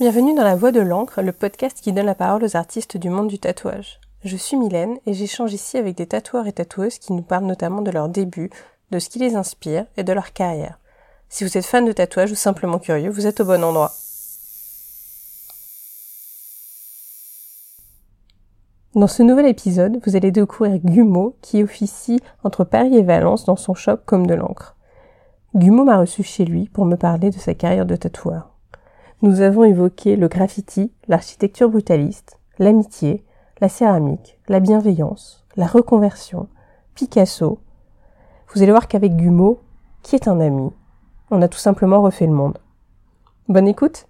Bienvenue dans La Voix de l'encre, le podcast qui donne la parole aux artistes du monde du tatouage. Je suis Mylène et j'échange ici avec des tatoueurs et tatoueuses qui nous parlent notamment de leurs débuts, de ce qui les inspire et de leur carrière. Si vous êtes fan de tatouage ou simplement curieux, vous êtes au bon endroit. Dans ce nouvel épisode, vous allez découvrir Gumo qui officie entre Paris et Valence dans son shop comme de l'encre. Gumo m'a reçu chez lui pour me parler de sa carrière de tatoueur. Nous avons évoqué le graffiti, l'architecture brutaliste, l'amitié, la céramique, la bienveillance, la reconversion, Picasso. Vous allez voir qu'avec Gumo, qui est un ami, on a tout simplement refait le monde. Bonne écoute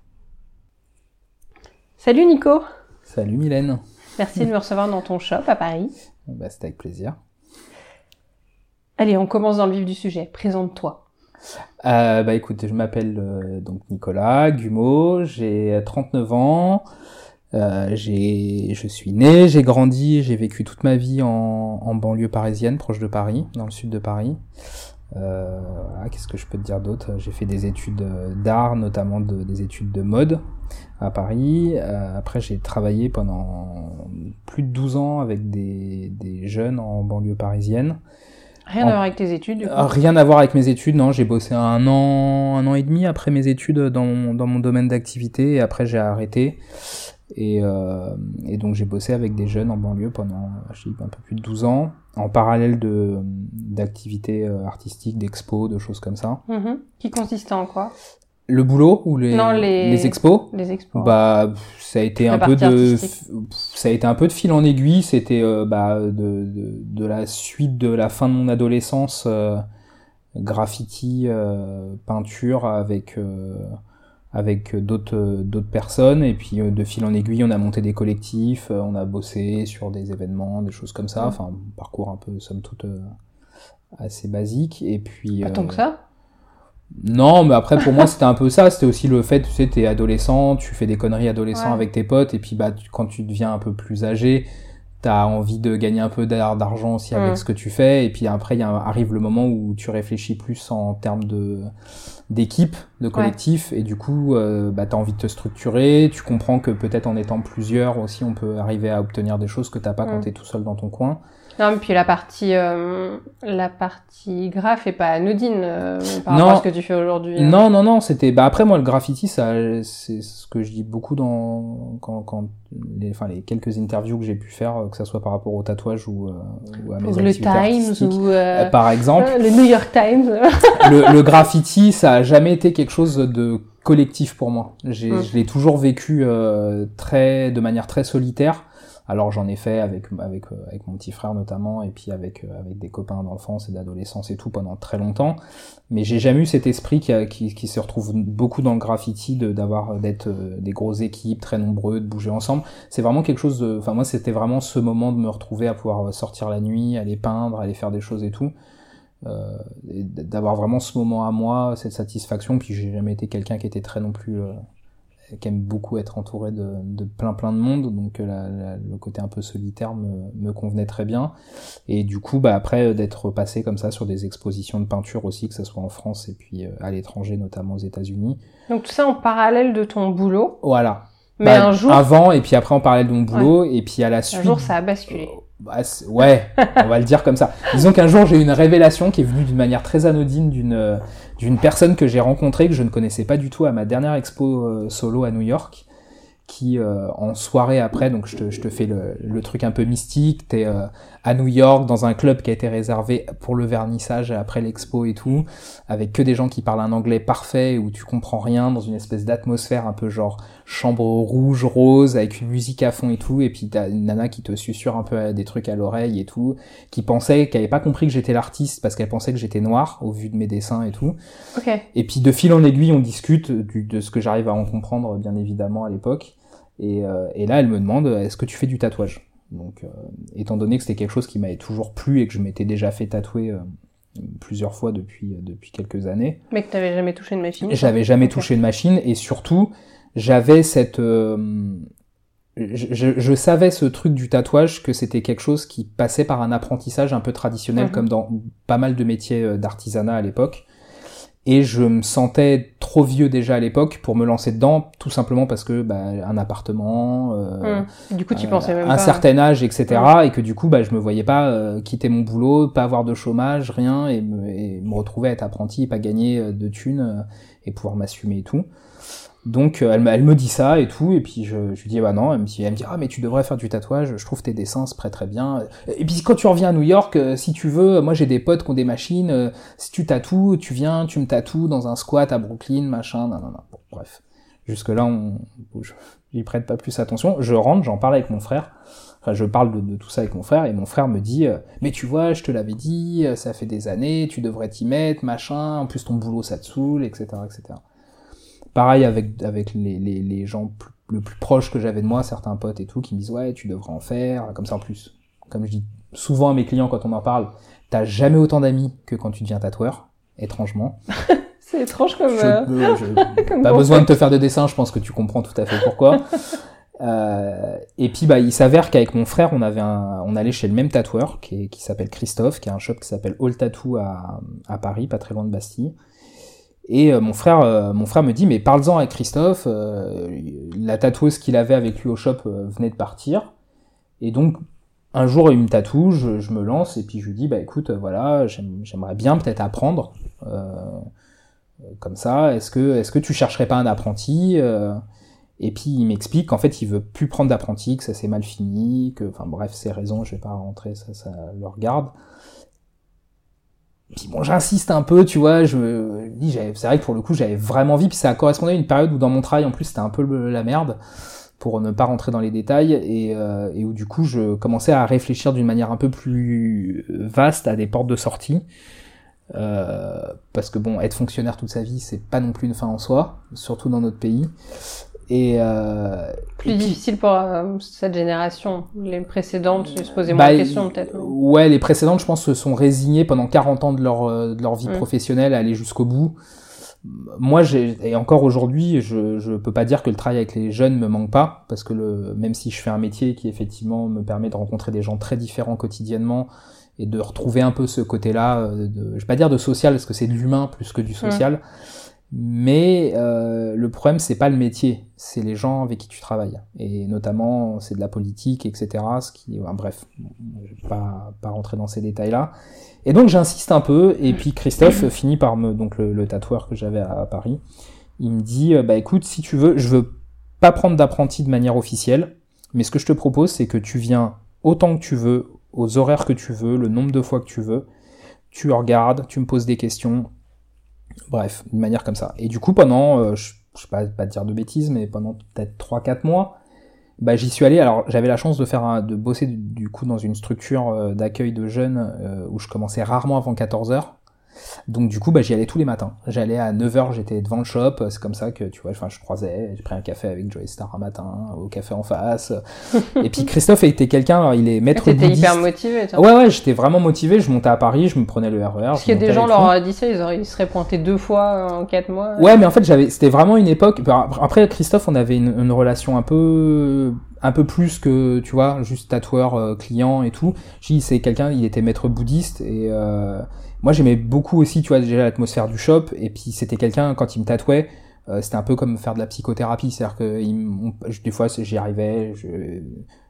Salut Nico Salut Mylène Merci de me recevoir dans ton shop à Paris. Bah, C'était avec plaisir. Allez, on commence dans le vif du sujet. Présente-toi. Euh, bah écoute, je m'appelle euh, donc Nicolas Gumeau, j'ai 39 ans, euh, je suis né, j'ai grandi, j'ai vécu toute ma vie en, en, banlieue parisienne, proche de Paris, dans le sud de Paris. Euh, voilà, qu'est-ce que je peux te dire d'autre? J'ai fait des études d'art, notamment de, des études de mode à Paris. Euh, après, j'ai travaillé pendant plus de 12 ans avec des, des jeunes en banlieue parisienne. Rien à voir avec tes études, du coup. Rien à voir avec mes études, non. J'ai bossé un an, un an et demi après mes études dans mon, dans mon domaine d'activité et après j'ai arrêté. Et, euh, et donc j'ai bossé avec des jeunes en banlieue pendant je dis, un peu plus de 12 ans, en parallèle de d'activités euh, artistiques, d'expos, de choses comme ça. Mhm. Qui consistait en quoi? Le boulot ou les, Non, les... les expos? Les expos. Bah ça a été un peu de ça a été un peu de fil en aiguille. C'était euh, bah, de, de de la suite de la fin de mon adolescence, euh, graffiti, euh, peinture avec avec d'autres d'autres personnes et puis de fil en aiguille on a monté des collectifs on a bossé sur des événements des choses comme ça Mhm. enfin parcours un peu somme toute assez basique et puis Pas tant que ça non mais après pour moi c'était un peu ça c'était aussi le fait tu sais t'es adolescent tu fais des conneries adolescents Ouais. avec tes potes et puis bah tu- quand tu deviens un peu plus âgé t'as envie de gagner un peu d'ar- d'argent aussi avec Mhm. ce que tu fais et puis après il y a, arrive le moment où tu réfléchis plus en termes de d'équipe, de collectif, et du coup, euh, bah, t'as envie de te structurer, tu comprends que peut-être en étant plusieurs aussi, on peut arriver à obtenir des choses que t'as pas quand Mm. t'es tout seul dans ton coin. Non, mais puis la partie, euh, la partie graphe est pas anodine euh, par Non. rapport à ce que tu fais aujourd'hui. hein. Non, non, non, c'était. Bah après moi le graffiti, ça, c'est ce que je dis beaucoup dans quand, quand les, enfin les quelques interviews que j'ai pu faire, euh, que ça soit par rapport au tatouage ou, euh, ou à mes le Times ou euh, Euh, par exemple, le New York Times. le, le graffiti, ça a jamais été quelque chose de collectif pour moi. J'ai, Mm. Je l'ai toujours vécu euh, très, de manière très solitaire. Alors j'en ai fait avec avec euh, avec mon petit frère notamment et puis avec euh, avec des copains d'enfance et d'adolescence et tout pendant très longtemps. Mais j'ai jamais eu cet esprit qui, qui se retrouve beaucoup dans le graffiti de d'avoir d'être euh, des grosses équipes très nombreux de bouger ensemble. C'est vraiment quelque chose de. Enfin moi c'était vraiment ce moment de me retrouver à pouvoir sortir la nuit, aller peindre, aller faire des choses et tout euh, d'avoir vraiment ce moment à moi, cette satisfaction. Puis j'ai jamais été quelqu'un qui était très non plus, qui aime beaucoup être entouré de, de plein plein de monde, donc euh, la- la- le côté un peu solitaire me, me convenait très bien. Et du coup, bah après euh, d'être passé comme ça sur des expositions de peinture aussi, que ce soit en France et puis euh, à l'étranger, notamment aux États-Unis. Donc tout ça en parallèle de ton boulot. Voilà. Mais Bah, un jour, Avant et puis après en parallèle de mon boulot et puis à la un suite. jour, ça a basculé. Bah, ouais, on va le dire comme ça. Disons qu'un jour j'ai eu une révélation qui est venue d'une manière très anodine d'une euh, d'une personne que j'ai rencontrée que je ne connaissais pas du tout à ma dernière expo euh, solo à New York, qui euh, en soirée après, donc je te, je te fais le, le truc un peu mystique, t'es euh, à New York dans un club qui a été réservé pour le vernissage après l'expo et tout, avec que des gens qui parlent un anglais parfait où tu comprends rien dans une espèce d'atmosphère un peu genre chambre rouge rose avec une musique à fond et tout et puis t'as une nana qui te susurre un peu des trucs à l'oreille et tout qui pensait qu'elle avait pas compris que j'étais l'artiste parce qu'elle pensait que j'étais noir au vu de mes dessins et tout. Et puis de fil en aiguille on discute du- de ce que j'arrive à en comprendre bien évidemment à l'époque. Et, euh, et là elle me demande est-ce que tu fais du tatouage? Donc euh, étant donné que c'était quelque chose qui m'avait toujours plu et que je m'étais déjà fait tatouer euh, plusieurs fois depuis depuis quelques années. Mais que t'avais jamais touché une machine. j'avais jamais touché une machine et surtout, j'avais cette. euh, je, je- savais ce truc du tatouage que c'était quelque chose qui passait par un apprentissage un peu traditionnel Mhm. comme dans pas mal de métiers euh, d'artisanat à l'époque et je me sentais trop vieux déjà à l'époque pour me lancer dedans, tout simplement parce que bah, un appartement, euh, mmh. du coup tu pensais même un certain âge, etc. Et que du coup bah, je me voyais pas euh, quitter mon boulot, pas avoir de chômage, rien, et me, et me retrouver à être apprenti, pas gagner euh, de thunes et pouvoir m'assumer et tout. Donc elle, elle, me dit ça et tout, et puis je, lui dis bah non, elle me dit, elle me dit ah mais tu devrais faire du tatouage, je trouve tes dessins c'est très très bien. Et puis quand tu reviens à New York, euh, si tu veux, moi j'ai des potes qui ont des machines, euh, si tu tatoues, tu viens, tu me tatoues dans un squat à Brooklyn, machin, non non non. Bref, jusque là on, j'y prête pas plus attention. Je rentre, j'en parle avec mon frère. Enfin, je parle de, tout ça avec mon frère et mon frère me dit euh, mais tu vois je te l'avais dit ça fait des années tu devrais t'y mettre machin en plus ton boulot ça te saoule etc etc Pareil avec, avec les, les, les gens le plus proches que j'avais de moi, certains potes et tout, qui me disent ouais, tu devrais en faire, comme ça en plus. Comme je dis souvent à mes clients quand on en parle, t'as jamais autant d'amis que quand tu deviens tatoueur, étrangement. C'est étrange comme. Je, pas besoin de te faire de dessin, je pense que tu comprends tout à fait pourquoi. euh, et puis bah il s'avère qu'avec mon frère, on avait un, on allait chez le même tatoueur qui, qui s'appelle Christophe, qui a un shop qui s'appelle All Tattoo à, à Paris, pas très loin de Bastille. Et euh, mon frère, euh, mon frère me dit, mais parle-en avec Christophe. Euh, la tatoueuse qu'il avait avec lui au shop venait de partir. Et donc, un jour, il me tatoue, je, me lance, et puis je lui dis, bah écoute, voilà, j'aimerais bien peut-être apprendre. comme ça, est-ce que, est-ce tu chercherais pas un apprenti Et puis il m'explique qu'en fait, il veut plus prendre d'apprenti, que ça s'est mal fini, que, enfin bref, ces raisons, je vais pas rentrer, ça, ça le regarde. Bon, j'insiste un peu, tu vois, je dis, c'est vrai que pour le coup, j'avais vraiment envie, puis ça correspondait à une période où dans mon travail, en plus, c'était un peu la merde, pour ne pas rentrer dans les détails, et, euh, et où du coup, je commençais à réfléchir d'une manière un peu plus vaste à des portes de sortie. Euh, parce que bon, être fonctionnaire toute sa vie, c'est pas non plus une fin en soi, surtout dans notre pays. Et euh, plus difficile pour euh, cette génération. Les précédentes, je se posais moins bah, de questions peut-être. Ouais, les précédentes, je pense, se sont résignées pendant 40 ans de leur euh, de leur vie mm. professionnelle à aller jusqu'au bout. Moi, et encore aujourd'hui, je je peux pas dire que le travail avec les jeunes me manque pas parce que le même si je fais un métier qui effectivement me permet de rencontrer des gens très différents quotidiennement et de retrouver un peu ce côté-là, euh, de, je vais pas dire de social parce que c'est de l'humain plus que du social. Mm. Mais euh, le problème, c'est pas le métier, c'est les gens avec qui tu travailles. Et notamment, c'est de la politique, etc. Ce qui, bref, je vais pas, pas rentrer dans ces détails-là. Et donc, j'insiste un peu. Et puis, Christophe finit par me, donc le, tatoueur que j'avais à, Paris, il me dit, euh, bah écoute, si tu veux, je veux pas prendre d'apprenti de manière officielle, mais ce que je te propose, c'est que tu viens autant que tu veux, aux horaires que tu veux, le nombre de fois que tu veux. Tu regardes, tu me poses des questions, Bref, une manière comme ça. Et du coup, pendant, euh, je, sais pas, pas dire de bêtises, mais pendant peut-être 3-4 mois, bah, j'y suis allé. Alors, j'avais la chance de faire un, de bosser du, coup dans une structure euh, d'accueil de jeunes euh, où je commençais rarement avant 14 heures. Donc du coup, bah, j'y allais tous les matins. J'allais à 9h, j'étais devant le shop. C'est comme ça que, tu vois, enfin, je croisais. J'ai pris un café avec Joey Star un matin, au café en face. et puis Christophe était quelqu'un, il est maître T'étais hyper motivé, toi. Ouais, ouais, j'étais vraiment motivé. Je montais à Paris, je me prenais le RER. E Parce qu'il y a des gens leur auraient dit ça, ils, auraient, ils seraient pointés deux fois en quatre mois. Ouais, mais en fait, j'avais, c'était vraiment une époque. Après, Christophe, on avait une, une relation un peu un peu plus que tu vois juste tatoueur euh, client et tout c'est quelqu'un il était maître bouddhiste et euh, moi j'aimais beaucoup aussi tu vois déjà l'atmosphère du shop et puis c'était quelqu'un quand il me tatouait euh, c'était un peu comme faire de la psychothérapie c'est à dire que il, des fois j'y arrivais je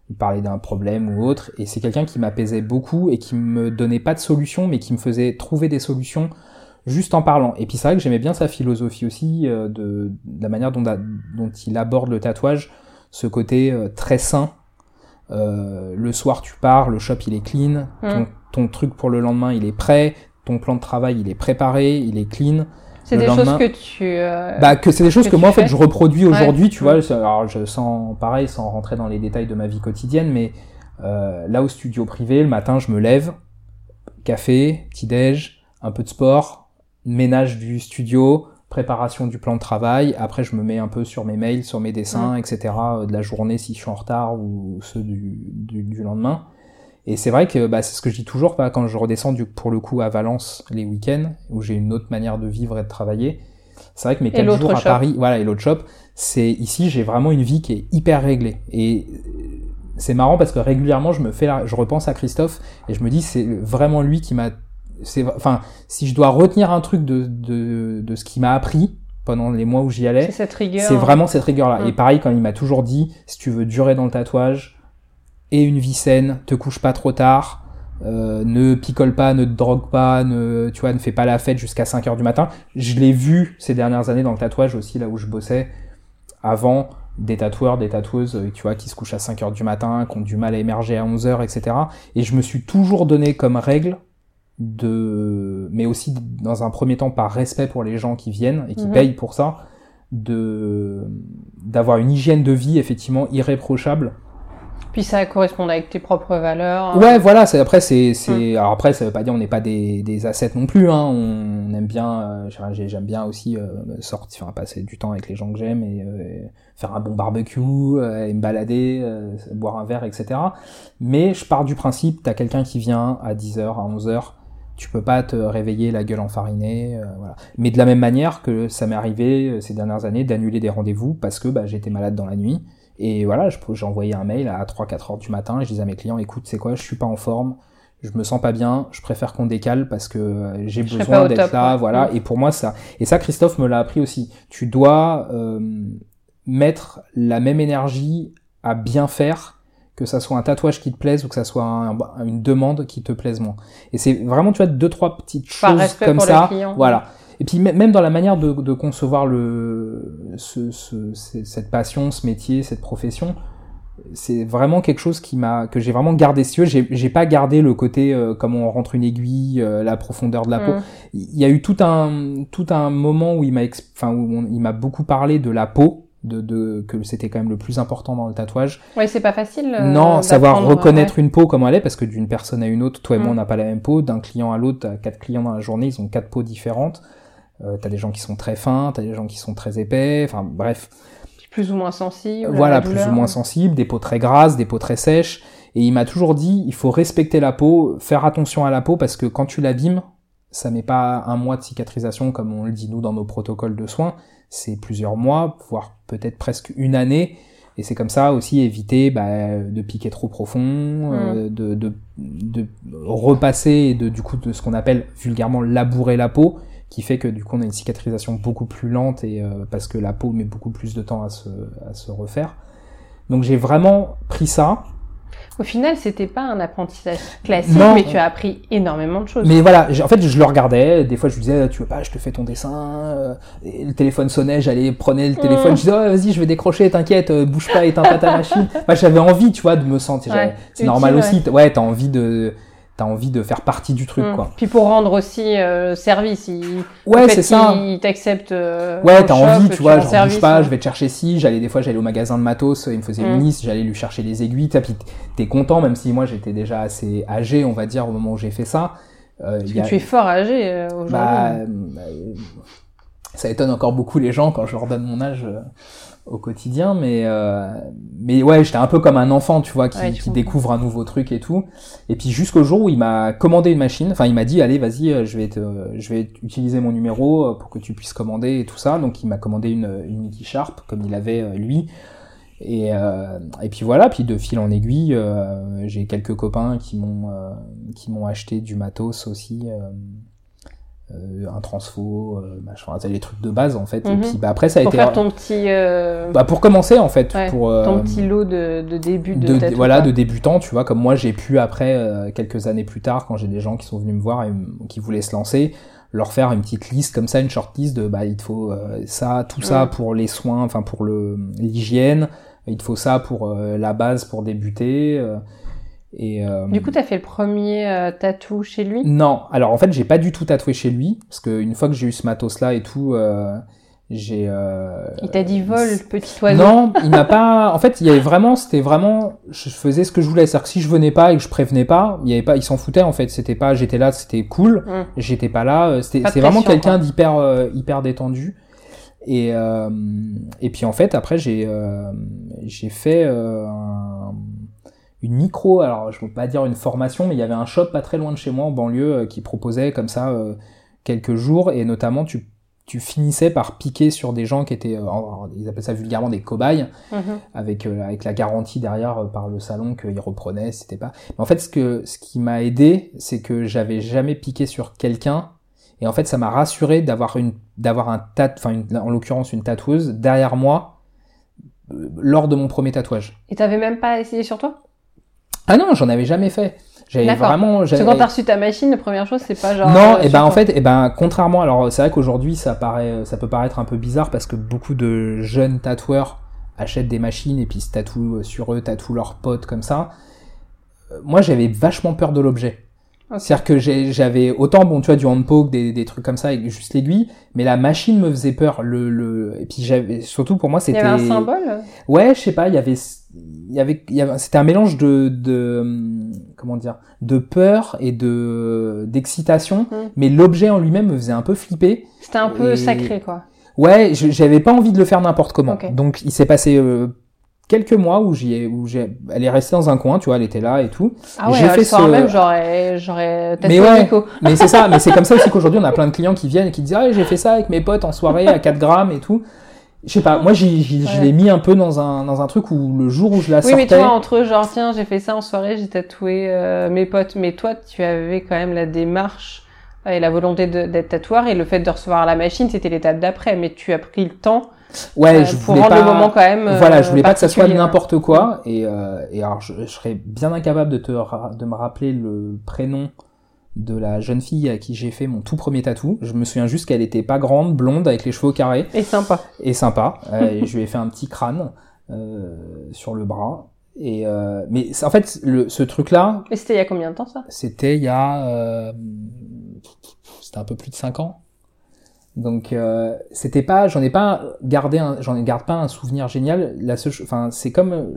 il parlait d'un problème ou autre et c'est quelqu'un qui m'apaisait beaucoup et qui me donnait pas de solution mais qui me faisait trouver des solutions juste en parlant et puis c'est vrai que j'aimais bien sa philosophie aussi de, de, la manière dont, dont il aborde le tatouage ce côté euh, très sain. Euh, le soir tu pars, le shop il est clean, ton, mm. ton, truc pour le lendemain il est prêt, ton plan de travail il est préparé, il est clean. C'est des choses que tu. Euh, bah que c'est des choses que, moi en fait je reproduis aujourd'hui, tu vois. Alors je sens pareil sans rentrer dans les détails de ma vie quotidienne, mais euh, là au studio privé le matin je me lève, café, petit déj, un peu de sport, ménage du studio, préparation du plan de travail. Après, je me mets un peu sur mes mails, sur mes dessins, etc. Euh, de la journée si je suis en retard ou ceux du, du, lendemain. Et c'est vrai que bah, c'est ce que je dis toujours pas quand je redescends du, pour le coup à Valence les week-ends où j'ai une autre manière de vivre et de travailler. C'est vrai que mes quatre jours à Paris, voilà, et l'autre shop, c'est ici j'ai vraiment une vie qui est hyper réglée. Et c'est marrant parce que régulièrement je me fais, je repense à Christophe et je me dis c'est vraiment lui qui m'a enfin, si je dois retenir un truc de, de, de ce qu'il m'a appris pendant les mois où j'y allais, C'est cette rigueur. c'est vraiment cette rigueur-là. Mm. Et pareil, quand il m'a toujours dit, si tu veux durer dans le tatouage, et une vie saine, te couche pas trop tard, euh, ne picole pas, ne te drogue pas, ne, tu vois, ne fais pas la fête jusqu'à 5 heures du matin. Je l'ai vu ces dernières années dans le tatouage aussi, là où je bossais, avant, des tatoueurs, des tatoueuses, euh, tu vois, qui se couchent à 5 heures du matin, qui ont du mal à émerger à 11 heures, etc. Et je me suis toujours donné comme règle de, mais aussi dans un premier temps par respect pour les gens qui viennent et qui Mhm. payent pour ça, de, d'avoir une hygiène de vie effectivement irréprochable. Puis ça correspond avec tes propres valeurs. Ouais, voilà. C'est après, c'est, c'est. Mm. Alors après, ça veut pas dire on n'est pas des, des assets non plus. Hein. On aime bien. euh, j'ai- j'aime bien aussi euh, sortir, enfin, passer du temps avec les gens que j'aime et euh, faire un bon barbecue, euh, et me balader, euh, boire un verre, etc. Mais je pars du principe, t'as quelqu'un qui vient à 10h, à 11h. Tu peux pas te réveiller la gueule enfarinée, euh, voilà. Mais de la même manière que ça m'est arrivé ces dernières années d'annuler des rendez-vous parce que bah, j'étais malade dans la nuit. Et voilà, je- j'ai envoyé un mail à 3-4 heures du matin et je disais à mes clients, écoute, c'est quoi, je suis pas en forme, je me sens pas bien, je préfère qu'on décale parce que euh, j'ai besoin d'être là, ouais. voilà. Mm. Et pour moi, ça, et ça, Christophe me l'a appris aussi. Tu dois euh, mettre la même énergie à bien faire que ça soit un tatouage qui te plaise ou que ça soit un- une demande qui te plaise moins. Et c'est vraiment, tu vois, deux, trois petites Par choses comme ça. Voilà. Et puis mê- même dans la manière de, de concevoir le, ce, ce- ce- cette passion, ce métier, cette profession, c'est vraiment quelque chose qui m'a que j'ai vraiment gardé veux, j'ai j'ai pas gardé le côté euh, comme on rentre une aiguille euh, la profondeur de la peau Mm. il y a eu tout un tout un moment où il m'a ex- enfin où on- il m'a beaucoup parlé de la peau de, de que c'était quand même le plus important dans le tatouage Ouais, c'est pas facile. euh, non savoir reconnaître une peau comme elle est parce que d'une personne à une autre toi et moi Mm. on n'a pas la même peau d'un client à l'autre quatre clients dans la journée ils ont quatre peaux différentes euh, t'as des gens qui sont très fins t'as des gens qui sont très épais enfin bref plus ou moins sensible. à voilà, plus ou moins sensibles, des peaux très grasses, des peaux très sèches. Et il m'a toujours dit, il faut respecter la peau, faire attention à la peau, parce que quand tu l'abîmes, ça met pas un mois de cicatrisation comme on le dit nous dans nos protocoles de soins, c'est plusieurs mois, voire peut-être presque une année. Et c'est comme ça aussi éviter bah, de piquer trop profond, euh, de, de, de repasser et de du coup de ce qu'on appelle vulgairement labourer la peau, qui fait que du coup on a une cicatrisation beaucoup plus lente et euh, parce que la peau met beaucoup plus de temps à se, à se refaire. Donc j'ai vraiment pris ça. Au final, c'était pas un apprentissage classique, Non. mais tu as appris énormément de choses. Mais voilà, en fait je le regardais, des fois je lui disais tu veux pas, je te fais ton dessin, euh, et le téléphone sonnait, j'allais prenais le téléphone, je disais oh, vas-y je vais décrocher, t'inquiète, euh, bouge pas, éteins pas ta machine. Moi j'avais envie, tu vois, de me sentir, Ouais, c'est normal ouais. aussi, ouais t'as envie de t'as envie de faire partie du truc Mm. quoi. Puis pour rendre aussi euh, service, il... Ouais c'est ça. qu'il t'accepte. euh, Ouais, t'as envie, tu vois, j'en service, bouge pas, ouais. je vais te chercher ci, j'allais des fois, j'allais au magasin de matos, il me faisait Mm. une liste, j'allais lui chercher les aiguilles, t'as- puis t'es content, même si moi j'étais déjà assez âgé, on va dire, au moment où j'ai fait ça. Euh, Parce il y que a- tu es fort âgé euh, aujourd'hui. bah, euh, ça étonne encore beaucoup les gens quand je leur donne mon âge euh, au quotidien, mais euh, mais ouais, j'étais un peu comme un enfant, tu vois, qui, Ouais, qui découvre un nouveau truc et tout. Et puis jusqu'au jour où il m'a commandé une machine, enfin il m'a dit allez vas-y, euh, je vais te, je vais utiliser mon numéro euh, pour que tu puisses commander et tout ça. Donc il m'a commandé une une Mickey Sharp comme il avait euh, lui. Et, euh, et puis voilà, puis de fil en aiguille, euh, j'ai quelques copains qui m'ont euh, qui m'ont acheté du matos aussi, un transfo, euh, machin, c'est les trucs de base en fait. Et Mhm. puis bah, après ça a pour été faire ton petit, euh, bah, pour commencer en fait, ouais, pour euh, ton petit lot de, de début de, de, voilà de débutant, tu vois, comme moi j'ai pu après euh, quelques années plus tard quand j'ai des gens qui sont venus me voir et qui voulaient se lancer, leur faire une petite liste comme ça, une short list de bah il te faut euh, ça, tout ça pour les soins, enfin pour le l'hygiène, il te faut ça pour euh, la base pour débuter euh, et euh, Du coup, t'as fait le premier euh, tatou chez lui? Non, alors en fait j'ai pas du tout tatoué chez lui parce que une fois que j'ai eu ce matos là et tout, euh, j'ai euh, Il t'a dit vol, petit oiseau non, il m'a pas. En fait, il y avait vraiment, c'était vraiment, je faisais ce que je voulais. C'est-à-dire que si je venais pas et que je prévenais pas, il y avait pas, il s'en foutait en fait. C'était pas, j'étais là, c'était cool. Mm. J'étais pas là. euh, C'était, c'est vraiment quelqu'un d'hyper, euh, hyper détendu. Et euh, et puis en fait, après j'ai, euh, j'ai fait euh, un- une micro. Alors, je veux pas dire une formation, mais il y avait un shop pas très loin de chez moi en banlieue euh, qui proposait comme ça euh, quelques jours et notamment tu tu finissais par piquer sur des gens qui étaient, euh, ils appellent ça vulgairement des cobayes, Mhm. avec euh, avec la garantie derrière euh, par le salon qu'ils reprenaient, c'était pas. Mais en fait, ce que ce qui m'a aidé, c'est que j'avais jamais piqué sur quelqu'un, et en fait, ça m'a rassuré d'avoir une d'avoir un tat, enfin en l'occurrence une tatoueuse derrière moi lors de mon premier tatouage. Et t'avais même pas essayé sur toi? Ah non, j'en avais jamais fait. J'avais D'accord. vraiment. Parce que quand t'as reçu ta machine, la première chose, c'est pas genre. non, euh, et sur ben en fait, et ben contrairement, alors c'est vrai qu'aujourd'hui ça paraît, ça peut paraître un peu bizarre parce que beaucoup de jeunes tatoueurs achètent des machines et puis se tatouent sur eux, tatouent leurs potes comme ça. Euh, Moi, j'avais vachement peur de l'objet. C'est-à-dire que j'ai- j'avais autant, bon, tu vois, du handpoke, des, des trucs comme ça avec juste l'aiguille, mais la machine me faisait peur. Le, le, et puis surtout pour moi, Il y c'était. avait un symbole? Ouais, je sais pas, il y avait, il y avait, il y avait c'était un mélange de, de, comment dire, de peur et de d'excitation, Mm. mais l'objet en lui-même me faisait un peu flipper. C'était un peu Et- sacré, quoi. Ouais, j'avais pas envie de le faire n'importe comment. Donc il s'est passé euh, quelques mois où j'y ai, où j'ai, elle est restée dans un coin, tu vois, elle était là et tout. Ah ouais, J'ai fait ce- même, j'aurais, j'aurais Mais ouais. Mais c'est ça, mais c'est comme ça aussi qu'aujourd'hui on a plein de clients qui viennent et qui disent ah j'ai fait ça avec mes potes en soirée à 4 grammes et tout. Je sais pas, moi j'y- je Ouais. l'ai mis un peu dans un dans un truc où le jour où je la Oui, sortais. mais toi, entre genre, tiens, j'ai fait ça en soirée, j'ai tatoué euh, mes potes. Mais toi, tu avais quand même la démarche euh, et la volonté de- d'être tatoueur et le fait de recevoir la machine, c'était l'étape d'après. Mais tu as pris le temps Ouais, euh, je pour voulais rendre pas. le moment quand même. euh, voilà, je voulais pas que ça soit n'importe quoi. Et, euh, et alors, je, je serais bien incapable de te ra- de me rappeler le prénom de la jeune fille à qui j'ai fait mon tout premier tatou. Je me souviens juste qu'elle était pas grande, blonde, avec les cheveux au carré Et sympa. et sympa. Euh, et je lui ai fait un petit crâne euh, sur le bras. Et euh, mais en fait, le, ce truc-là, Et c'était il y a combien de temps ça? C'était il y a, euh, c'était un peu plus de 5 ans. Donc euh, c'était pas, j'en ai pas gardé, un, j'en garde pas un souvenir génial. La seule, enfin c'est comme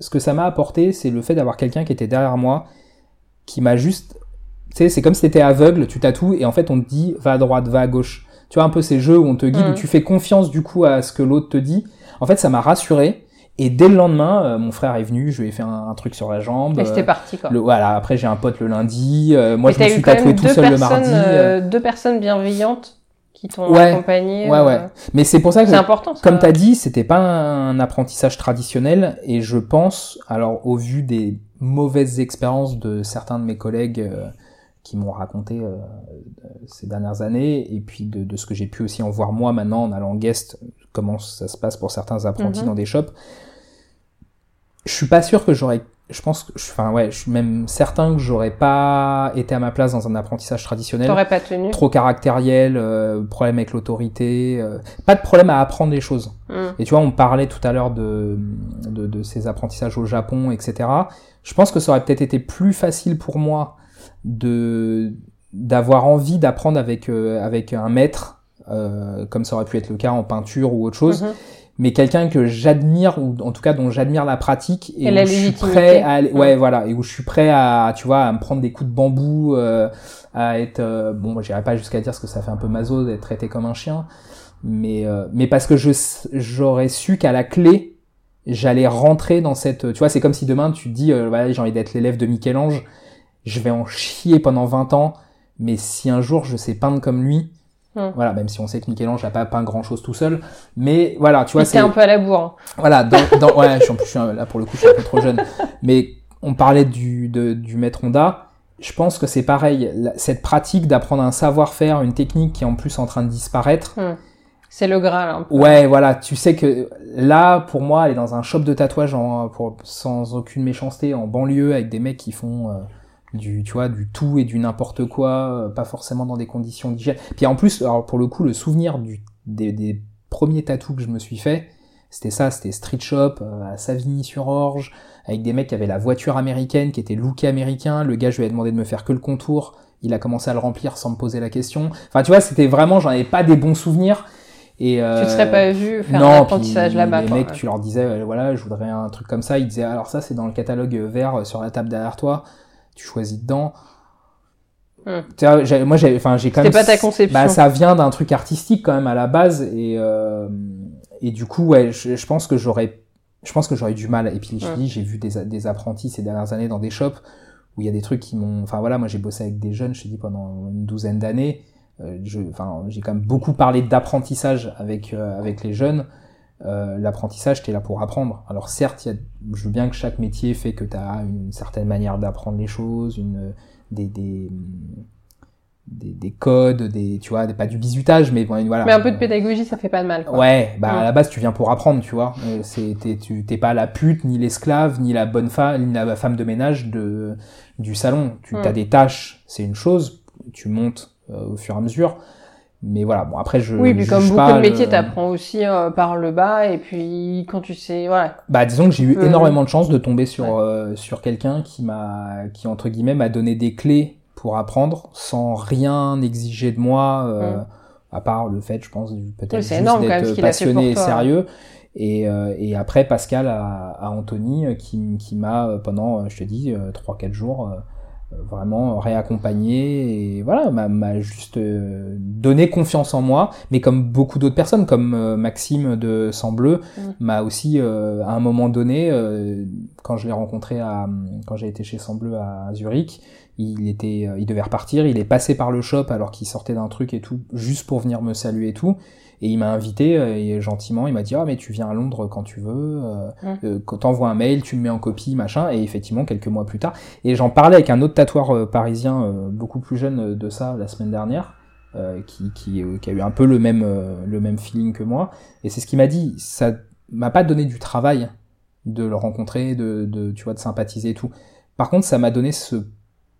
ce que ça m'a apporté, c'est le fait d'avoir quelqu'un qui était derrière moi, qui m'a juste, tu sais, c'est comme si t'étais aveugle, tu tatoues et en fait on te dit va à droite, va à gauche. Tu vois un peu ces jeux où on te guide, Mhm. où tu fais confiance du coup à ce que l'autre te dit. En fait ça m'a rassuré. Et dès le lendemain, euh, mon frère est venu, je lui ai fait un, un truc sur la jambe. Et c'était euh, parti quoi. le, voilà, après j'ai un pote le lundi, euh, moi je me suis tatoué tout seul le mardi. euh, deux personnes bienveillantes qui t'ont Ouais. accompagné. ouais, ouais. Mais c'est pour ça que, C'est important. Ça. comme t'as dit, c'était pas un apprentissage traditionnel et je pense, alors au vu des mauvaises expériences de certains de mes collègues qui m'ont raconté euh, ces dernières années et puis de, de ce que j'ai pu aussi en voir moi maintenant en allant guest, comment ça se passe pour certains apprentis Mhm. dans des shops. Je suis pas sûr que j'aurais je pense que, enfin ouais, je suis même certain que j'aurais pas été à ma place dans un apprentissage traditionnel T'aurais pas tenu. trop caractériel, euh, problème avec l'autorité, euh, pas de problème à apprendre les choses. Mm. Et tu vois, on parlait tout à l'heure de, de, de ces apprentissages au Japon, etc. Je pense que ça aurait peut-être été plus facile pour moi de d'avoir envie d'apprendre avec euh, avec un maître, euh, comme ça aurait pu être le cas en peinture ou autre chose, Mhm. mais quelqu'un que j'admire ou en tout cas dont j'admire la pratique et, Et où la je suis prêt à aller, ouais voilà et où je suis prêt à tu vois à me prendre des coups de bambou euh, à être euh, bon j'irai pas jusqu'à dire ce que ça fait un peu maso d'être traité comme un chien mais euh, mais parce que je j'aurais su qu'à la clé j'allais rentrer dans cette tu vois c'est comme si demain tu te dis euh, voilà j'ai envie d'être l'élève de Michel-Ange je vais en chier pendant 20 ans mais si un jour je sais peindre comme lui Mm. voilà même si on sait que Michel-Ange n'a pas peint grand chose tout seul mais voilà tu vois c'est un peu à la bourre. voilà, dans, dans, ouais, je suis, en plus, je suis un- là pour le coup, je suis un peu trop jeune. Mais on parlait du, de, du maître Honda. Je pense que c'est pareil. Cette pratique d'apprendre un savoir-faire, une technique qui est en plus en train de disparaître. C'est le Graal. un peu. Ouais, voilà, tu sais que là, pour moi, aller dans un shop de tatouage en, pour, sans aucune méchanceté, en banlieue, avec des mecs qui font euh, du, tu vois, du tout et du n'importe quoi, euh, pas forcément dans des conditions d'hygiène. Puis en plus, alors pour le coup, le souvenir du, des, des premiers tatous que je me suis fait, c'était ça, c'était Street Shop euh, à Savigny-sur-Orge, avec des mecs qui avaient la voiture américaine, qui était lookée américain. Le gars, je lui ai demandé de me faire que le contour. Il a commencé à le remplir sans me poser la question. Enfin, tu vois, c'était vraiment, j'en avais pas des bons souvenirs. Et, Tu euh, te serais pas vu faire non, un apprentissage là-bas. Les mecs, tu leur disais, euh, voilà, je voudrais un truc comme ça. Ils disaient, alors ça, c'est dans le catalogue vert sur la table derrière toi. Tu choisis dedans. J'ai- moi, j'ai, enfin, j'ai quand même. pas ta conception. Bah, ça vient d'un truc artistique quand même à la base, et euh, et du coup, ouais, je, je pense que j'aurais, je pense que j'aurais du mal. Et puis, je dis, j'ai vu des, des apprentis ces dernières années dans des shops où il y a des trucs qui m'ont, enfin voilà, moi j'ai bossé avec des jeunes, je te dis pendant une douzaine d'années. euh, je, enfin, j'ai quand même beaucoup parlé d'apprentissage avec euh, avec les jeunes. Euh, l'apprentissage, t'es là pour apprendre. Alors certes, y a, je veux bien que chaque métier fait que tu as une certaine manière d'apprendre les choses, une des, des des, des, codes, des, tu vois, pas du bizutage, mais voilà. Mais un peu de pédagogie, ça fait pas de mal. Quoi. Ouais, bah à la base tu viens pour apprendre, tu vois. C'est, t'es, tu t'es pas la pute, ni l'esclave, ni la bonne femme, ni la femme de ménage de du salon. Tu as des tâches, c'est une chose. Tu montes au fur et à mesure. Mais voilà, bon après je. Oui, puis comme beaucoup de métiers, t'apprends aussi euh, par le bas et puis quand tu sais, voilà. Bah disons que j'ai eu énormément de chance de tomber sur euh, sur quelqu'un qui m'a qui entre guillemets m'a donné des clés pour apprendre sans rien exiger de moi, euh, mm. à part le fait, je pense, peut-être juste d'être passionné et sérieux. Et, et après Pascal à, à Anthony qui, qui m'a pendant, je te dis, trois quatre jours vraiment réaccompagné et voilà m'a juste euh, donné confiance en moi mais comme beaucoup d'autres personnes comme euh, Maxime de Sang Bleu mm. m'a aussi euh, à un moment donné quand je l'ai rencontré à quand j'ai été chez Sang Bleu à Zurich il était il devait repartir il est passé par le shop alors qu'il sortait d'un truc et tout juste pour venir me saluer et tout et il m'a invité euh, et gentiment, il m'a dit ah mais tu viens à Londres quand tu veux, euh, mmh. euh, quand t'envoies un mail, tu me mets en copie, machin. Et effectivement, quelques mois plus tard, et j'en parlais avec un autre tatoueur parisien beaucoup plus jeune de ça la semaine dernière. qui, qui, qui, a eu un peu le même, le même feeling que moi. Et c'est ce qu'il m'a dit. Ça m'a pas donné du travail de le rencontrer, de, de, tu vois, de sympathiser et tout. Par contre, ça m'a donné ce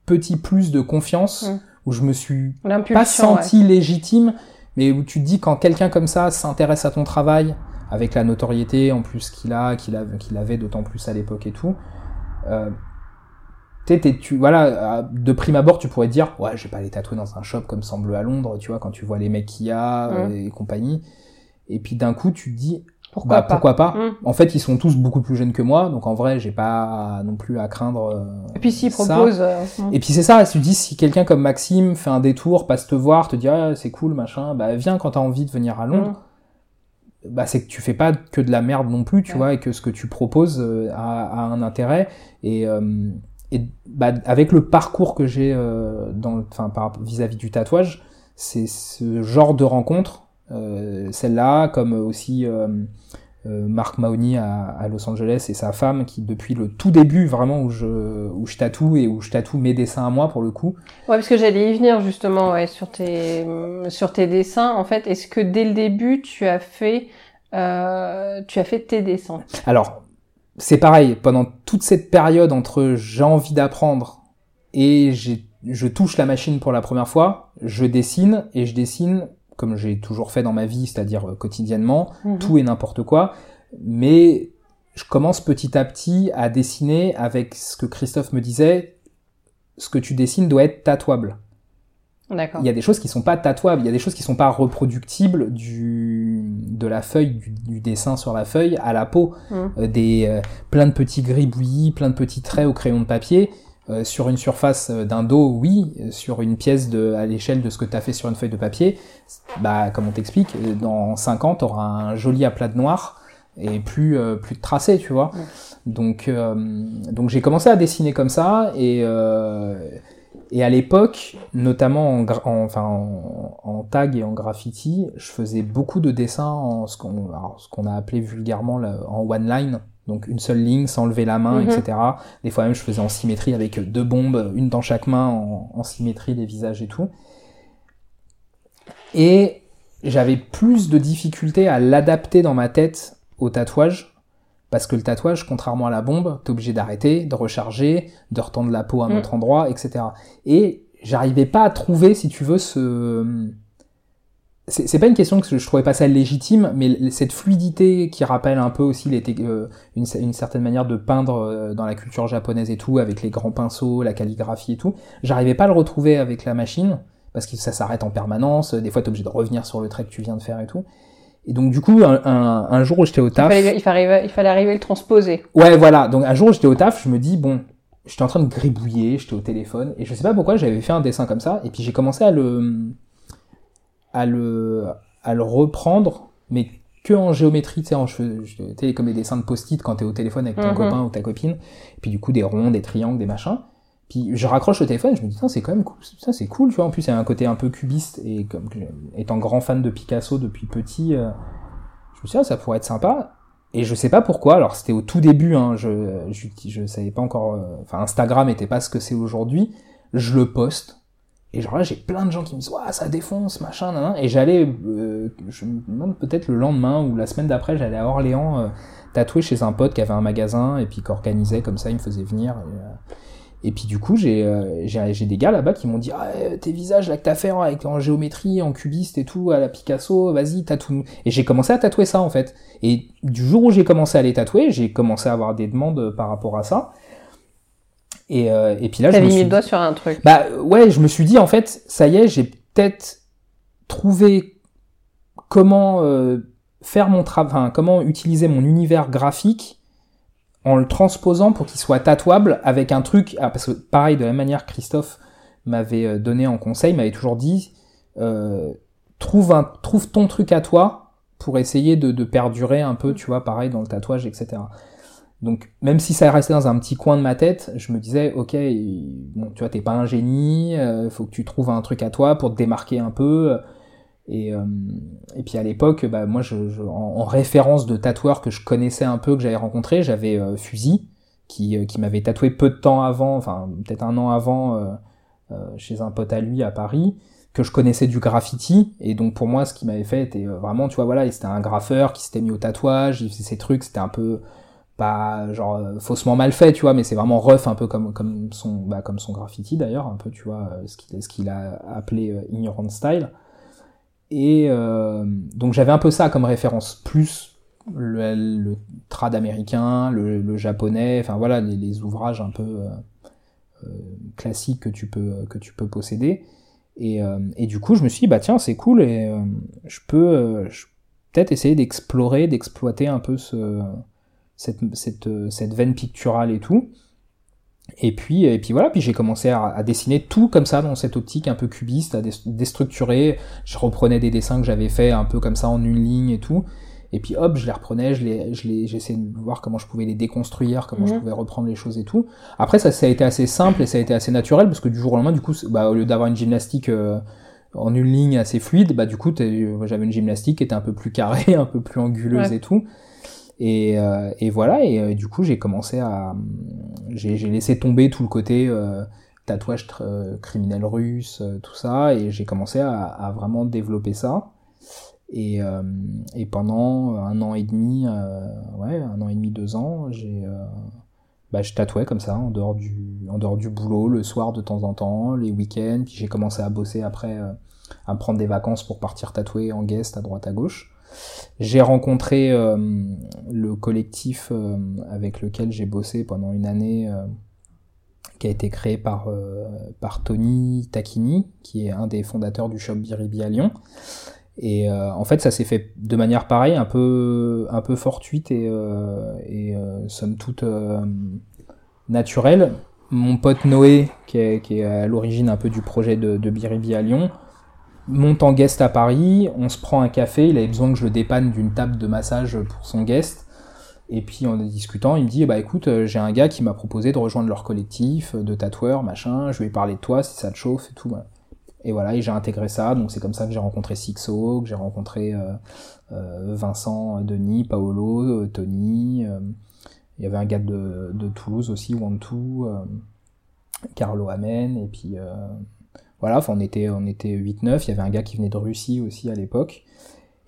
petit plus de confiance mmh. où je me suis pas senti légitime mais où tu te dis quand quelqu'un comme ça s'intéresse à ton travail, avec la notoriété en plus qu'il a, qu'il qu'il avait d'autant plus à l'époque et tout, euh, tu voilà, de prime abord, tu pourrais te dire, ouais, je vais pas aller tatouer dans un shop comme Semble à Londres, tu vois, quand tu vois les mecs qu'il y a mmh. et compagnie. Et puis d'un coup, tu te dis, pourquoi bah, pas. Pourquoi pas mmh. En fait, ils sont tous beaucoup plus jeunes que moi, donc en vrai, j'ai pas non plus à craindre. Euh, et puis s'ils proposent. Euh, et puis c'est ça, tu dis si quelqu'un comme Maxime fait un détour, passe te voir, te dit ah, c'est cool, machin, bah viens quand t'as envie de venir à Londres. Mmh. Bah c'est que tu fais pas que de la merde non plus, tu vois, et que ce que tu proposes euh, a, un intérêt. Et, et bah, avec le parcours que j'ai dans, enfin vis-à-vis du tatouage, c'est ce genre de rencontre euh, celle-là, comme aussi euh, euh, Marc Mahoney à, Los Angeles et sa femme qui depuis le tout début vraiment où je où je tatoue et où je tatoue mes dessins à moi pour le coup. Ouais parce que j'allais y venir justement ouais, sur tes sur tes dessins. En fait est-ce que dès le début tu as fait euh, tu as fait tes dessins? Alors c'est pareil. Pendant toute cette période entre j'ai envie d'apprendre et je touche la machine pour la première fois, je dessine et je dessine comme j'ai toujours fait dans ma vie, c'est-à-dire euh, quotidiennement, mhm. tout et n'importe quoi. Mais je commence petit à petit à dessiner avec ce que Christophe me disait, ce que tu dessines doit être tatouable. Il y a des choses qui sont pas tatouables, il y a des choses qui sont pas reproductibles du de la feuille, du, dessin sur la feuille à la peau, mhm. euh, des euh, plein de petits gribouillis, plein de petits traits au crayon de papier. Euh, sur une surface euh, d'un dos, oui. Sur une pièce de, à l'échelle de ce que tu as fait sur une feuille de papier, bah, comme on t'explique, euh, dans 5 ans, tu auras un joli aplat de noir et plus, plus de tracé, tu vois. Donc, donc j'ai commencé à dessiner comme ça et, et à l'époque, notamment en, en enfin, en, tag et en graffiti, je faisais beaucoup de dessins en ce qu'on, qu'on a appelé vulgairement en one line. Donc une seule ligne sans lever la main, mhm. etc. Des fois même je faisais en symétrie avec deux bombes, une dans chaque main en, symétrie des visages et tout. Et j'avais plus de difficultés à l'adapter dans ma tête au tatouage. Parce que le tatouage, contrairement à la bombe, t'es obligé d'arrêter, de recharger, de retendre la peau à un mhm. autre endroit, etc. Et j'arrivais pas à trouver, si tu veux, ce, c'est pas une question que je trouvais pas ça légitime, mais cette fluidité qui rappelle un peu aussi les, euh, une, une, certaine manière de peindre euh, dans la culture japonaise et tout, avec les grands pinceaux, la calligraphie et tout, j'arrivais pas à le retrouver avec la machine, parce que ça s'arrête en permanence, des fois t'es obligé de revenir sur le trait que tu viens de faire et tout. Et donc du coup, un, un, jour où j'étais au taf... Il fallait, il, fallait, arriver à le transposer. Ouais, voilà. Donc un jour où j'étais au taf, je me dis, bon, j'étais en train de gribouiller, j'étais au téléphone, et je sais pas pourquoi j'avais fait un dessin comme ça, et puis j'ai commencé à le à le, à le reprendre, mais que en géométrie, tu sais, je, tu comme des dessins de post-it quand t'es au téléphone avec ton mhm. copain ou ta copine, et puis du coup des ronds, des triangles, des machins. Puis je raccroche le téléphone, je me dis, c'est quand même cool, ça c'est cool, tu vois. En plus, il y a un côté un peu cubiste et comme étant grand fan de Picasso depuis petit, euh, je me suis dit, ah, ça pourrait être sympa. Et je sais pas pourquoi. Alors c'était au tout début, hein, je, je je savais pas encore. euh, Enfin, Instagram était pas ce que c'est aujourd'hui. Je le poste. Et genre là, j'ai plein de gens qui me disent, ouais, ça défonce, machin, nan, nan. Et j'allais, euh, je me demande peut-être le lendemain ou la semaine d'après, j'allais à Orléans euh, tatouer chez un pote qui avait un magasin et puis qui organisait comme ça, il me faisait venir. Et, euh, puis du coup, j'ai euh, j'ai des gars là-bas qui m'ont dit ah euh, tes visages là que t'as fait avec en géométrie, en cubiste et tout à la Picasso, vas-y tatoue. Et j'ai commencé à tatouer ça en fait. Et du jour où j'ai commencé à les tatouer, j'ai commencé à avoir des demandes par rapport à ça. Et euh, et puis là, je T'avais me mis suis le doigt sur un truc. bah ouais, je me suis dit en fait, ça y est, j'ai peut-être trouvé comment euh, faire mon travail, enfin, comment utiliser mon univers graphique en le transposant pour qu'il soit tatouable avec un truc. Ah, parce que pareil, de la même manière, Christophe m'avait euh, donné en conseil, m'avait toujours dit euh, trouve un, trouve ton truc à toi pour essayer de, de perdurer un peu, tu vois, pareil dans le tatouage, etc. Donc, même si ça restait dans un petit coin de ma tête, je me disais, ok, bon, tu vois, t'es pas un génie, euh, faut que tu trouves un truc à toi pour te démarquer un peu. Et, euh, puis à l'époque, bah, moi, je, en, en référence de tatoueurs que je connaissais un peu, que j'avais rencontré, j'avais euh, Fusil, qui, euh, qui m'avait tatoué peu de temps avant, enfin peut-être un an avant, chez un pote à lui à Paris, que je connaissais du graffiti. Et donc pour moi, ce qu'il m'avait fait était vraiment, tu vois, voilà, c'était un graffeur qui s'était mis au tatouage, il faisait ses trucs, c'était un peu genre euh, faussement mal fait, tu vois, mais c'est vraiment rough, un peu comme comme son bah, comme son graffiti d'ailleurs, un peu, tu vois, euh, ce qu'il ce qu'il a appelé euh, ignorant style. Et donc j'avais un peu ça comme référence, plus le, le trad américain, le, japonais, enfin voilà les, ouvrages un peu classiques que tu peux que tu peux posséder. Et, et du coup je me suis dit bah tiens c'est cool et je peux peut-être essayer d'explorer, d'exploiter un peu ce cette, cette, euh, cette veine picturale et tout. Et puis, et puis voilà, puis j'ai commencé à, à dessiner tout comme ça dans cette optique un peu cubiste, à dé- déstructurer. Je reprenais des dessins que j'avais fait un peu comme ça en une ligne et tout. Et puis hop, je les reprenais, je les, je les, j'essayais de voir comment je pouvais les déconstruire, comment je pouvais reprendre les choses et tout. Après, ça, ça a été assez simple et ça a été assez naturel parce que du jour au lendemain, du coup, bah, au lieu d'avoir une gymnastique euh, en une ligne assez fluide, bah du coup, euh, j'avais une gymnastique qui était un peu plus carrée, un peu plus anguleuse Ouais. et tout. Et, euh, et voilà, et euh, du coup, j'ai commencé à, j'ai j'ai laissé tomber tout le côté euh, tatouage euh, criminel russe, euh, tout ça, et j'ai commencé à, vraiment développer ça. Et, euh, pendant un an et demi, euh, ouais, un an et demi, deux ans, j'ai, euh, bah, je tatouais comme ça en dehors du, en dehors du boulot, le soir de temps en temps, les week-ends. Puis j'ai commencé à bosser après, euh, à prendre des vacances pour partir tatouer en guest à droite à gauche. J'ai rencontré euh, le collectif euh, avec lequel j'ai bossé pendant une année, euh, qui a été créé par, par Tony Tacchini, qui est un des fondateurs du shop Biribi à Lyon. Et en fait, ça s'est fait de manière pareille, un peu, un peu fortuite et, somme toute naturelle. Mon pote Noé, qui est, qui est à l'origine un peu du projet de, de Biribi à Lyon, monte en guest à Paris, on se prend un café, il avait besoin que je le dépanne d'une table de massage pour son guest. Et puis en discutant, il me dit bah écoute, euh, j'ai un gars qui m'a proposé de rejoindre leur collectif euh, de tatoueurs, machin, je vais parler de toi si ça te chauffe et tout. Et voilà, et j'ai intégré ça, donc c'est comme ça que j'ai rencontré Sixo, que j'ai rencontré euh, Vincent, Denis, Paolo, Tony. il y avait un gars de, Toulouse aussi, euh, Carlo Amen, et puis voilà, on était, on était 8-9, il y avait un gars qui venait de Russie aussi à l'époque.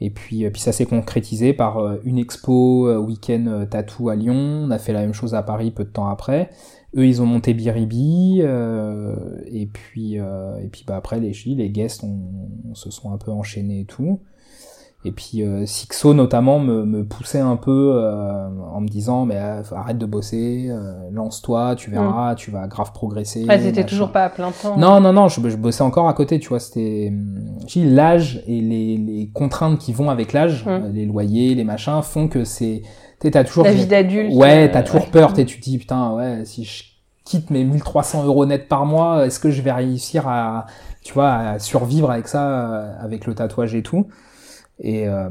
Et puis, euh, puis ça s'est concrétisé par euh, une expo euh, week-end tattoo à Lyon. On a fait la même chose à Paris peu de temps après. Eux, ils ont monté Biribi. euh, et puis, euh, et puis bah, après, les, les guests on, on se sont un peu enchaînés et tout. Et puis euh, Sixo notamment me, me poussait un peu euh, en me disant mais euh, arrête de bosser, euh, lance-toi, tu verras, tu vas grave progresser. Ouais, t'étais machin. toujours pas à plein temps. Non, non, non, je, je bossais encore à côté, tu vois, c'était... Dis, l'âge et les, les contraintes qui vont avec l'âge, Mm. euh, les loyers, les machins, font que c'est... T'as toujours... La vie d'adulte. Ouais, euh, t'as toujours ouais. peur, t'es- tu te dis, putain, ouais, si je quitte mes 1300 euros net par mois, est-ce que je vais réussir à, tu vois, à survivre avec ça, avec le tatouage et tout? Et, euh,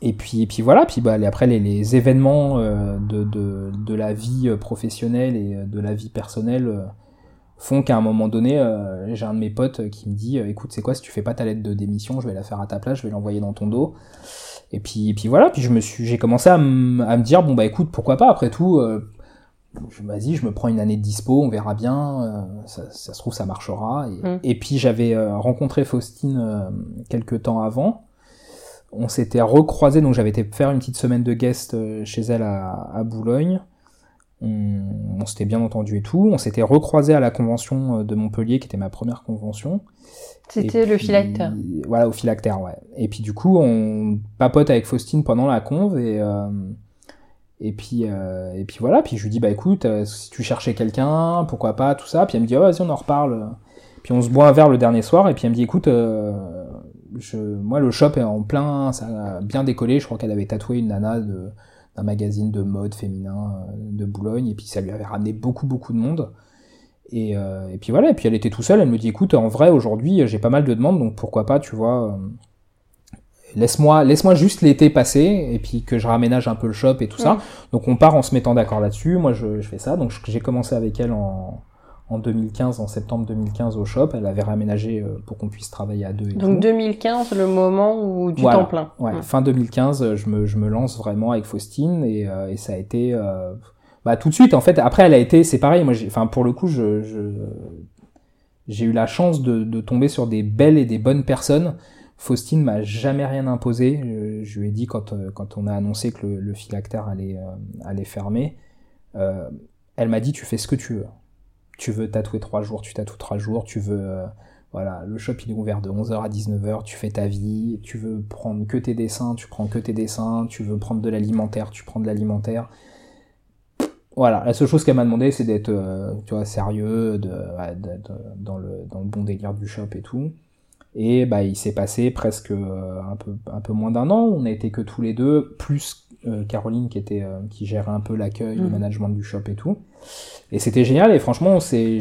et puis, et puis voilà, puis bah, après les, événements euh, de, de, la vie euh, professionnelle et de la vie personnelle font qu'à un moment donné, j'ai un de mes potes qui me dit écoute, c'est quoi, si tu fais pas ta lettre de démission, je vais la faire à ta place, je vais l'envoyer dans ton dos. Et puis, et voilà, puis je me suis, j'ai commencé à, me dire bon bah écoute, pourquoi pas, après tout, vas-y, je me prends une année de dispo, on verra bien, ça, ça, se trouve ça marchera. Et, mm. et puis j'avais rencontré Faustine quelques temps avant on s'était recroisé, donc j'avais été faire une petite semaine de guest euh, chez elle à, Boulogne. On, s'était bien entendu et tout. On s'était recroisé à la convention euh, de Montpellier, qui était ma première convention. C'était le phylactère. Voilà, au phylactère, ouais. Et puis du coup, on papote avec Faustine pendant la conve et euh, et puis et puis voilà. Puis je lui dis bah écoute, si tu cherchais quelqu'un, pourquoi pas, tout ça. Puis elle me dit oh, vas-y, on en reparle. Puis on se boit un verre le dernier soir et puis elle me dit écoute, je, moi, le shop est en plein, ça a bien décollé. Je crois qu'elle avait tatoué une nana d'un magazine de mode féminin euh, de Boulogne, et puis ça lui avait ramené beaucoup, beaucoup de monde. Et, euh, et puis voilà, et puis elle était tout seule, elle me dit, écoute, en vrai, aujourd'hui, j'ai pas mal de demandes, donc pourquoi pas, tu vois, euh, laisse-moi, laisse-moi juste l'été passer, et puis que je raménage un peu le shop et tout ça. Donc on part en se mettant d'accord là-dessus, moi je, je fais ça, donc j'ai commencé avec elle en, en 2015, en septembre 2015 au shop. Elle avait réaménagé euh, pour qu'on puisse travailler à deux et Donc 2015, le moment où du temps plein. Ouais, fin 2015, je me, je me lance vraiment avec Faustine et, euh, et ça a été euh, bah tout de suite en fait. Après, elle a été, c'est pareil. Moi, enfin pour le coup, je, je j'ai eu la chance de, de, tomber sur des belles et des bonnes personnes. Faustine m'a jamais rien imposé. Je, lui ai dit quand, quand on a annoncé que le, phylactère allait, allait fermer, elle m'a dit tu fais ce que tu veux tu veux tatouer trois jours, tu tatoues trois jours, tu veux... Euh, voilà, le shop il est ouvert de 11h à 19h, tu fais ta vie, tu veux prendre que tes dessins, tu prends que tes dessins, tu veux prendre de l'alimentaire, tu prends de l'alimentaire. Voilà, la seule chose qu'elle m'a demandé c'est d'être euh, sérieux, dans le bon délire du shop et tout. Et bah il s'est passé presque euh, un peu un peu moins d'un an, on a été que tous les deux, plus Caroline qui était qui gérait un peu l'accueil, le mmh. management du shop et tout. Et c'était génial, et franchement, c'est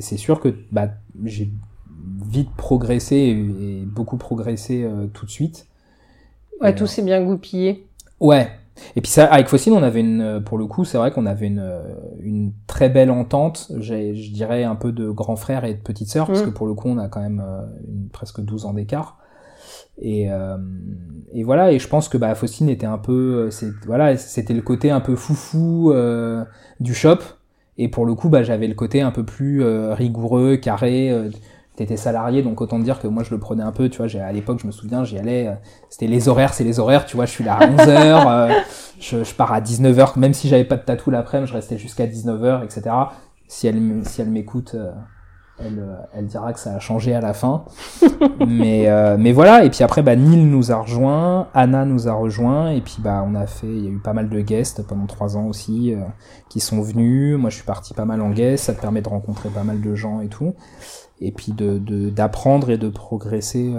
sûr que bah, j'ai vite progressé et, beaucoup progressé euh, tout de suite. Ouais, tout s'est bien goupillé. Ouais. Et puis ça, avec Faucine, on avait une, pour le coup, c'est vrai qu'on avait une, une très belle entente. Je dirais un peu de grand frère et de petite sœur, parce mm. que pour le coup, on a quand même euh, presque 12 ans d'écart. Et, euh, et voilà, et je pense que bah, Faustine était un peu, voilà, c'était le côté un peu foufou du shop et pour le coup, bah, j'avais le côté un peu plus euh, rigoureux, carré. Euh, T'étais salarié, donc autant dire que moi je le prenais un peu, tu vois. À l'époque, je me souviens, j'y allais. Euh, c'était les horaires, c'est les horaires, tu vois. Je suis là à 11h, euh, je, je, pars à 19h, même si j'avais pas de tatou l'après-midi, je restais jusqu'à 19h, etc. Si elle, si elle m'écoute, elle, euh, elle dira que ça a changé à la fin. mais, euh, mais voilà, et puis après, bah, Neil nous a rejoint, Anna nous a rejoint, et puis bah, on a fait, il y a eu pas mal de guests pendant trois ans aussi, euh, qui sont venus. Moi, je suis parti pas mal en guest, ça te permet de rencontrer pas mal de gens et tout. Et puis de d'apprendre et de progresser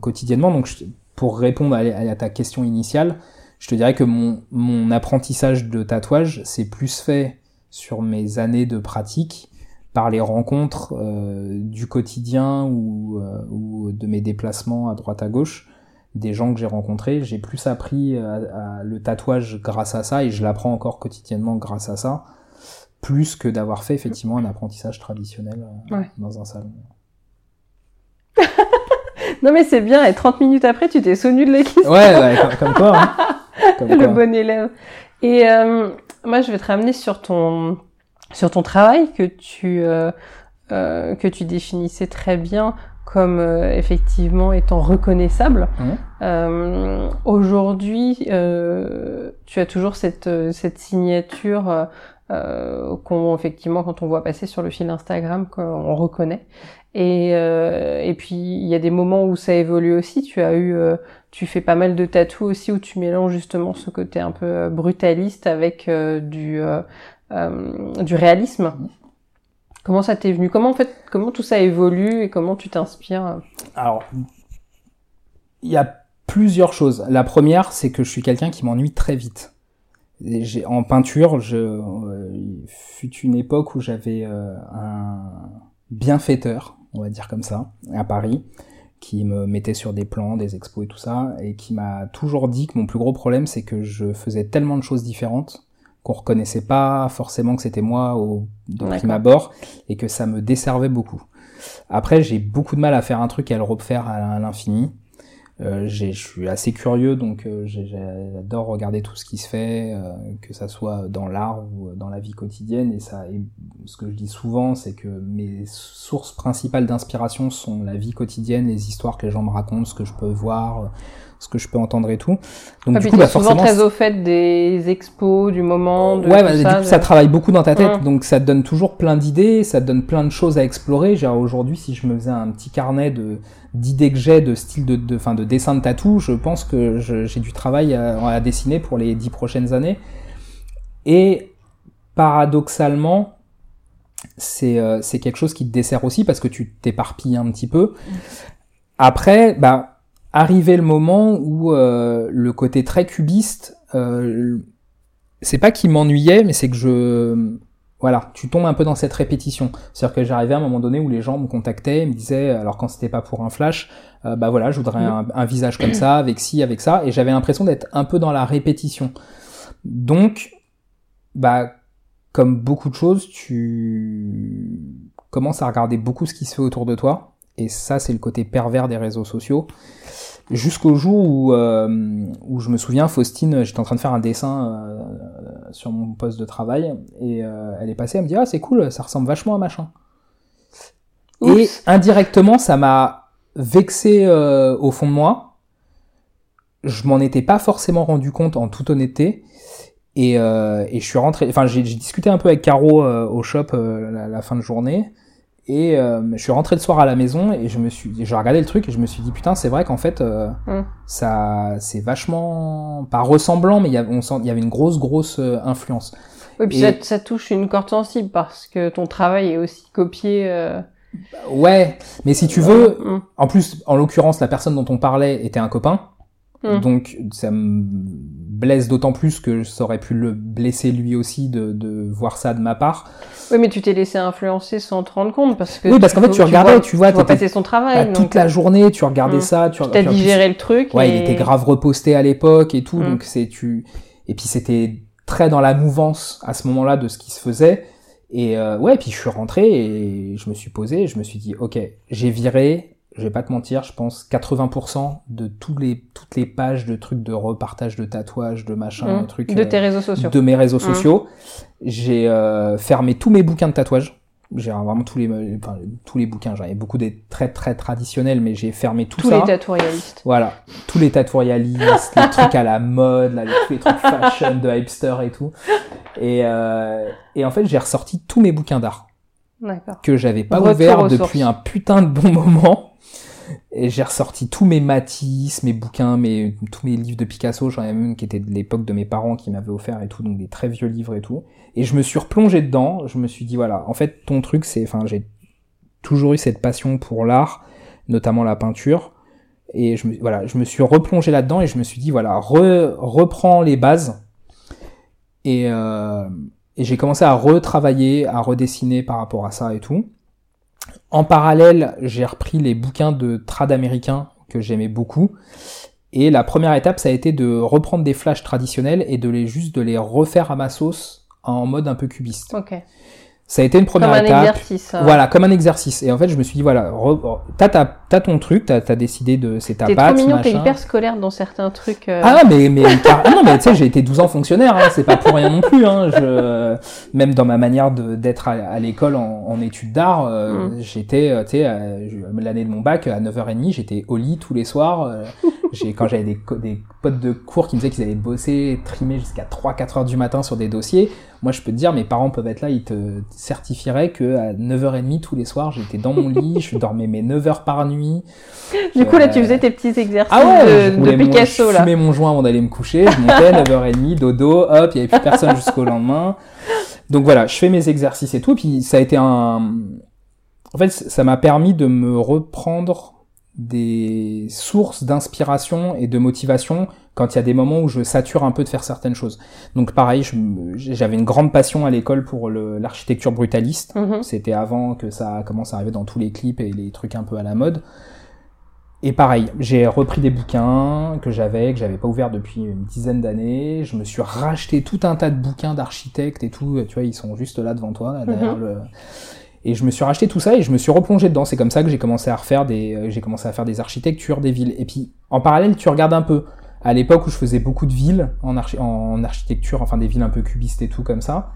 quotidiennement. Donc, pour répondre à, à, ta question initiale, je te dirais que mon, mon apprentissage de tatouage, c'est plus fait sur mes années de pratique par les rencontres euh, du quotidien ou, euh, ou, de mes déplacements à droite à gauche, des gens que j'ai rencontrés, j'ai plus appris à, le tatouage grâce à ça et je l'apprends encore quotidiennement grâce à ça, plus que d'avoir fait effectivement un apprentissage traditionnel euh, dans un salon. non mais c'est bien, et 30 minutes après tu t'es souvenu de l'équipe. Ouais, comme, quoi. Hein. le bon élève. Et moi je vais te ramener sur ton sur ton travail que tu euh, euh, que tu définissais très bien comme euh, effectivement étant reconnaissable. Mmh. Euh, Aujourd'hui, tu as toujours cette cette signature qu'on effectivement quand on voit passer sur le fil Instagram qu'on reconnaît. Et et puis il y a des moments où ça évolue aussi. Tu as eu tu fais pas mal de tatous aussi où tu mélanges justement ce côté un peu brutaliste avec du euh, du réalisme. Comment ça t'est venu? Comment en fait, comment tout ça évolue et comment tu t'inspires? Alors, il y a plusieurs choses. La première, c'est que je suis quelqu'un qui m'ennuie très vite. En peinture, je, euh, fut une époque où j'avais euh, un bienfaiteur, on va dire comme ça, à Paris, qui me mettait sur des plans, des expos et tout ça, et qui m'a toujours dit que mon plus gros problème, c'est que je faisais tellement de choses différentes qu'on reconnaissait pas forcément que c'était moi au de prime abord, et que ça me desservait beaucoup. Après, j'ai beaucoup de mal à faire un truc et à le refaire à l'infini. Euh, je suis assez curieux, donc euh, j'adore regarder tout ce qui se fait, euh, que ça soit dans l'art ou dans la vie quotidienne. Et ça, et ce que je dis souvent, c'est que mes sources principales d'inspiration sont la vie quotidienne, les histoires que les gens me racontent, ce que je peux voir, ce que je peux entendre et tout. Donc ah, du coup, bah, souvent très au fait des expos, du moment. De ouais, bah, ça, du coup, ça travaille beaucoup dans ta tête, donc ça te donne toujours plein d'idées, ça te donne plein de choses à explorer. Genre aujourd'hui, si je me faisais un petit carnet de d'idées que j'ai de style de, de, fin, de dessin de tatou, je pense que j'ai du travail à, à, dessiner pour les dix prochaines années. Et paradoxalement, c'est euh, c'est quelque chose qui te dessert aussi parce que tu t'éparpilles un petit peu. Après, bah arrivé le moment où euh, le côté très cubiste, euh, c'est pas qu'il m'ennuyait, mais c'est que je voilà, tu tombes un peu dans cette répétition. C'est-à-dire que j'arrivais à un moment donné où les gens me contactaient, me disaient, alors quand c'était pas pour un flash, euh, bah voilà, je voudrais un, un, visage comme ça, avec ci, avec ça, et j'avais l'impression d'être un peu dans la répétition. Donc, bah, comme beaucoup de choses, tu commences à regarder beaucoup ce qui se fait autour de toi, et ça, c'est le côté pervers des réseaux sociaux. Jusqu'au jour où, euh, où je me souviens, Faustine, j'étais en train de faire un dessin euh, sur mon poste de travail, et euh, elle est passée, elle me dit Ah, c'est cool, ça ressemble vachement à machin. Et indirectement, ça m'a vexé au fond de moi. Je m'en étais pas forcément rendu compte en toute honnêteté. Et, et je suis rentré, enfin j'ai discuté un peu avec Caro au shop la, la, fin de journée. Et euh, je suis rentré le soir à la maison et je me suis, j'ai regardé le truc et je me suis dit putain c'est vrai qu'en fait euh, mm. ça c'est vachement pas ressemblant mais il y avait, on sent, il y avait une grosse grosse euh, influence. Oui puis ça, ça, touche une corde sensible parce que ton travail est aussi copié. Ouais mais si tu veux, mm. en plus en l'occurrence la personne dont on parlait était un copain. Mm. Donc ça me blesse d'autant plus que ça aurait pu le blesser lui aussi de, de voir ça de ma part. Oui, mais tu t'es laissé influencer sans te rendre compte parce que. Oui, parce qu'en fait, tu, regardais, tu vois, tu vois son travail. Bah, toute la journée, tu regardais hmm. ça, tu. Tu as digéré le truc. Ouais, il était grave reposté à l'époque et tout, hmm. donc c'est tu. Et puis c'était très dans la mouvance à ce moment-là de ce qui se faisait. Et euh, ouais, puis je suis rentré et je me suis posé, et je me suis dit, ok, j'ai viré je vais pas te mentir, je pense 80% de tous les, toutes les pages de trucs de repartage de tatouages, de machin, mmh. de trucs. De tes réseaux sociaux. De mes réseaux mmh. sociaux. J'ai euh, fermé tous mes bouquins de tatouage. J'ai vraiment tous les, enfin, tous les bouquins. J'avais beaucoup des très très traditionnels, mais j'ai fermé tout tous ça. Tous les tatouarialistes. Voilà. Tous les tatouarialistes, les trucs à la mode, là, les, tous les trucs fashion de hipster et tout. Et, euh, et en fait, j'ai ressorti tous mes bouquins d'art. Que j'avais pas ouvert depuis un putain de bon moment. J'ai ressorti tous mes Matisse, mes bouquins, mes, tous mes livres de Picasso, j'en ai même qui étaient de l'époque de mes parents qui m'avaient offert et tout, donc des très vieux livres et tout. Et je me suis replongé dedans, je me suis dit voilà, en fait ton truc c'est, enfin j'ai toujours eu cette passion pour l'art, notamment la peinture. Et je me, voilà, je me suis replongé là-dedans et je me suis dit voilà, re, reprends les bases. Et, euh, et j'ai commencé à retravailler, à redessiner par rapport à ça et tout. En parallèle, j'ai repris les bouquins de trad américains que j'aimais beaucoup. Et la première étape, ça a été de reprendre des flashs traditionnels et de les juste de les refaire à ma sauce en mode un peu cubiste. Ça a été une première comme étape. Un exercice, hein. Voilà, comme un exercice. Et en fait, je me suis dit, voilà, t'as, t'as, ton truc, t'as, as décidé de, c'est ta t'es patte, trop mignon. T'es hyper scolaire dans certains trucs. Euh... Ah mais mais ah, non mais tu sais, j'ai été 12 ans fonctionnaire, hein, c'est pas pour rien non plus. Hein, je, même dans ma manière de, d'être à, à l'école en, en, études d'art, euh, mm. j'étais, euh, tu sais, l'année de mon bac à 9h30, j'étais au lit tous les soirs. Euh, quand j'avais des, des potes de cours qui me disaient qu'ils allaient bosser, trimer jusqu'à 3-4 heures du matin sur des dossiers. Moi, je peux te dire, mes parents peuvent être là, ils te certifieraient que à 9h30 tous les soirs, j'étais dans mon lit, je dormais mes 9 heures par nuit. Du coup, là, tu faisais tes petits exercices ah de, de, Picasso, mon, là. Je fumais mon joint avant d'aller me coucher, je montais 9h30, dodo, hop, il y avait plus personne jusqu'au lendemain. Donc voilà, je fais mes exercices et tout, et puis ça a été un... En fait, ça m'a permis de me reprendre des sources d'inspiration et de motivation quand il y a des moments où je sature un peu de faire certaines choses. Donc pareil, j'avais une grande passion à l'école pour l'architecture brutaliste. Mhm. C'était avant que ça commence à arriver dans tous les clips et les trucs un peu à la mode. Et pareil, j'ai repris des bouquins que j'avais, que j'avais pas ouvert depuis une dizaine d'années. Je me suis racheté tout un tas de bouquins d'architectes et tout. Tu vois, ils sont juste là devant toi, là, derrière Mhm. le. Et je me suis racheté tout ça et je me suis replongé dedans. C'est comme ça que j'ai commencé à refaire des, euh, j'ai commencé à faire des architectures des villes. Et puis, en parallèle, tu regardes un peu. À l'époque où je faisais beaucoup de villes en, en architecture, enfin des villes un peu cubistes et tout comme ça,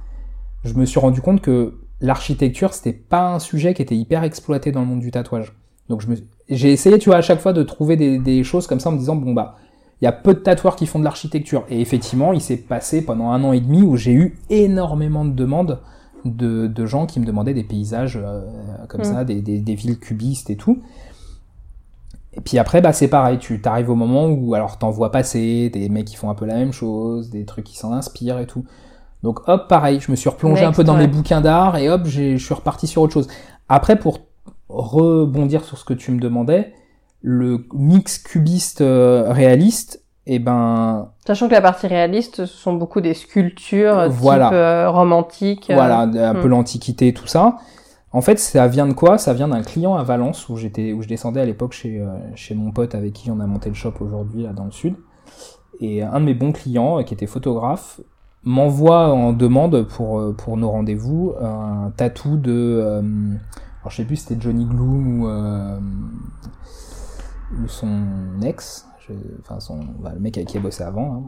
je me suis rendu compte que l'architecture c'était pas un sujet qui était hyper exploité dans le monde du tatouage. Donc me, j'ai essayé, tu vois, à chaque fois de trouver des, des choses comme ça en me disant bon bah, il y a peu de tatoueurs qui font de l'architecture. Et effectivement, il s'est passé pendant un an et demi où j'ai eu énormément de demandes de, de gens qui me demandaient des paysages euh, comme Mm. ça, des, des, des villes cubistes et tout. Et puis après, bah c'est pareil, tu t'arrives au moment où alors t'en vois passer des mecs qui font un peu la même chose, des trucs qui s'en inspirent et tout. Donc hop, pareil, je me suis replongé un peu dans ouais. mes bouquins d'art et hop, j'ai- je suis reparti sur autre chose. Après, pour rebondir sur ce que tu me demandais, le mix cubiste euh, réaliste, et ben Sachant que la partie réaliste, ce sont beaucoup des sculptures euh, Voilà. type euh, romantique. euh, voilà, un peu hmm. l'antiquité, tout ça. En fait, ça vient de quoi? Ça vient d'un client à Valence où j'étais, où je descendais à l'époque chez chez mon pote avec qui on a monté le shop aujourd'hui là dans le sud. Et un de mes bons clients, qui était photographe, m'envoie en demande pour pour nos rendez-vous un tatou de, euh, alors je sais plus si c'était Johnny Gloom ou euh, ou son ex, enfin son, bah, le mec avec qui il bossé avant. hein.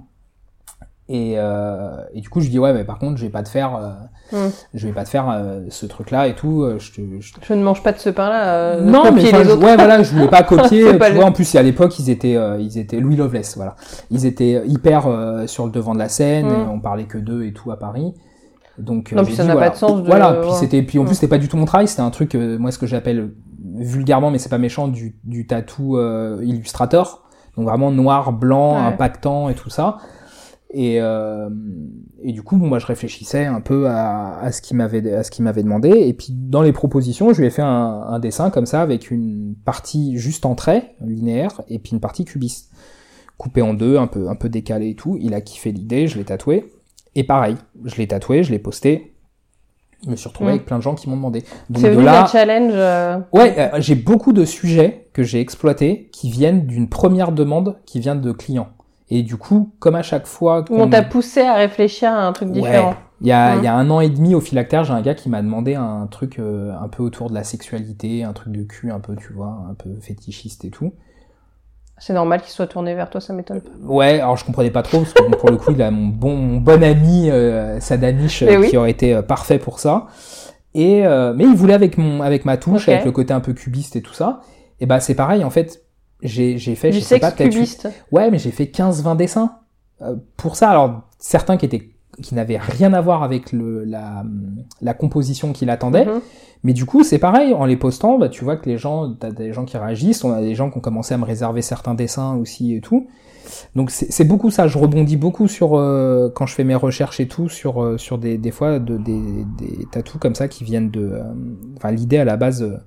Et, euh, et du coup, je dis ouais, mais par contre, je vais pas te faire, euh, Hmm. je vais pas te faire euh, ce truc-là et tout. euh, Je te, je te- Je ne mange pas de ce pain-là. euh, non, mais les je- autres. ouais, voilà, je voulais pas copier. Tu pas le- vois, en plus, à l'époque, ils étaient, euh, ils étaient Louis Loveless, voilà. Ils étaient hyper euh, sur le devant de la scène. Mm. et on parlait que d'eux et tout à Paris. Donc, Non, puis ça n'a voilà. pas de sens de- Voilà. Puis c'était, puis en plus, c'était pas du tout mon travail. C'était un truc, euh, moi, ce que j'appelle vulgairement, mais c'est pas méchant, du, du tatou euh, illustrator. Donc vraiment noir, blanc, Ouais. impactant et tout ça. Et, euh, et du coup, bon, moi, je réfléchissais un peu à, à ce qu'il m'avait à ce qu'il m'avait demandé. Et puis, dans les propositions, je lui ai fait un, un dessin comme ça avec une partie juste en trait linéaire et puis une partie cubiste, coupée en deux, un peu un peu décalée et tout. Il a kiffé l'idée, je l'ai tatoué. Et pareil, je l'ai tatoué, je l'ai posté. Je me suis retrouvé Mm. avec plein de gens qui m'ont demandé. Donc C'est de là, d'un challenge. euh, Ouais, euh, j'ai beaucoup de sujets que j'ai exploités qui viennent d'une première demande qui vient de clients. Et du coup, comme à chaque fois Où on t'a poussé à réfléchir à un truc différent. Ouais. Il y, a, Mm. il y a un an et demi au phylactère, j'ai un gars qui m'a demandé un truc euh, un peu autour de la sexualité, un truc de cul un peu, tu vois, un peu fétichiste et tout. C'est normal qu'il soit tourné vers toi, ça m'étonne pas. Ouais, alors je comprenais pas trop parce que pour le coup, il a mon bon, mon bon ami euh, Sadamish euh, oui. qui aurait été euh, parfait pour ça. Et euh, mais il voulait avec mon avec ma touche, avec le côté un peu cubiste et tout ça. Et bah c'est pareil en fait. J'ai j'ai fait Du je sais pas peut-être. Ouais, mais j'ai fait 15-20 dessins. Euh, pour ça, alors certains qui étaient qui n'avaient rien à voir avec le, la, la composition qu'il attendait. Mhm. Mais du coup, c'est pareil, en les postant, bah, tu vois que les gens, t'as des gens qui réagissent, on a des gens qui ont commencé à me réserver certains dessins aussi et tout. Donc c'est beaucoup ça, je rebondis beaucoup sur, euh, quand je fais mes recherches et tout, sur, euh, sur des, des fois de, des, des tatous comme ça qui viennent de... euh, Enfin, l'idée à la base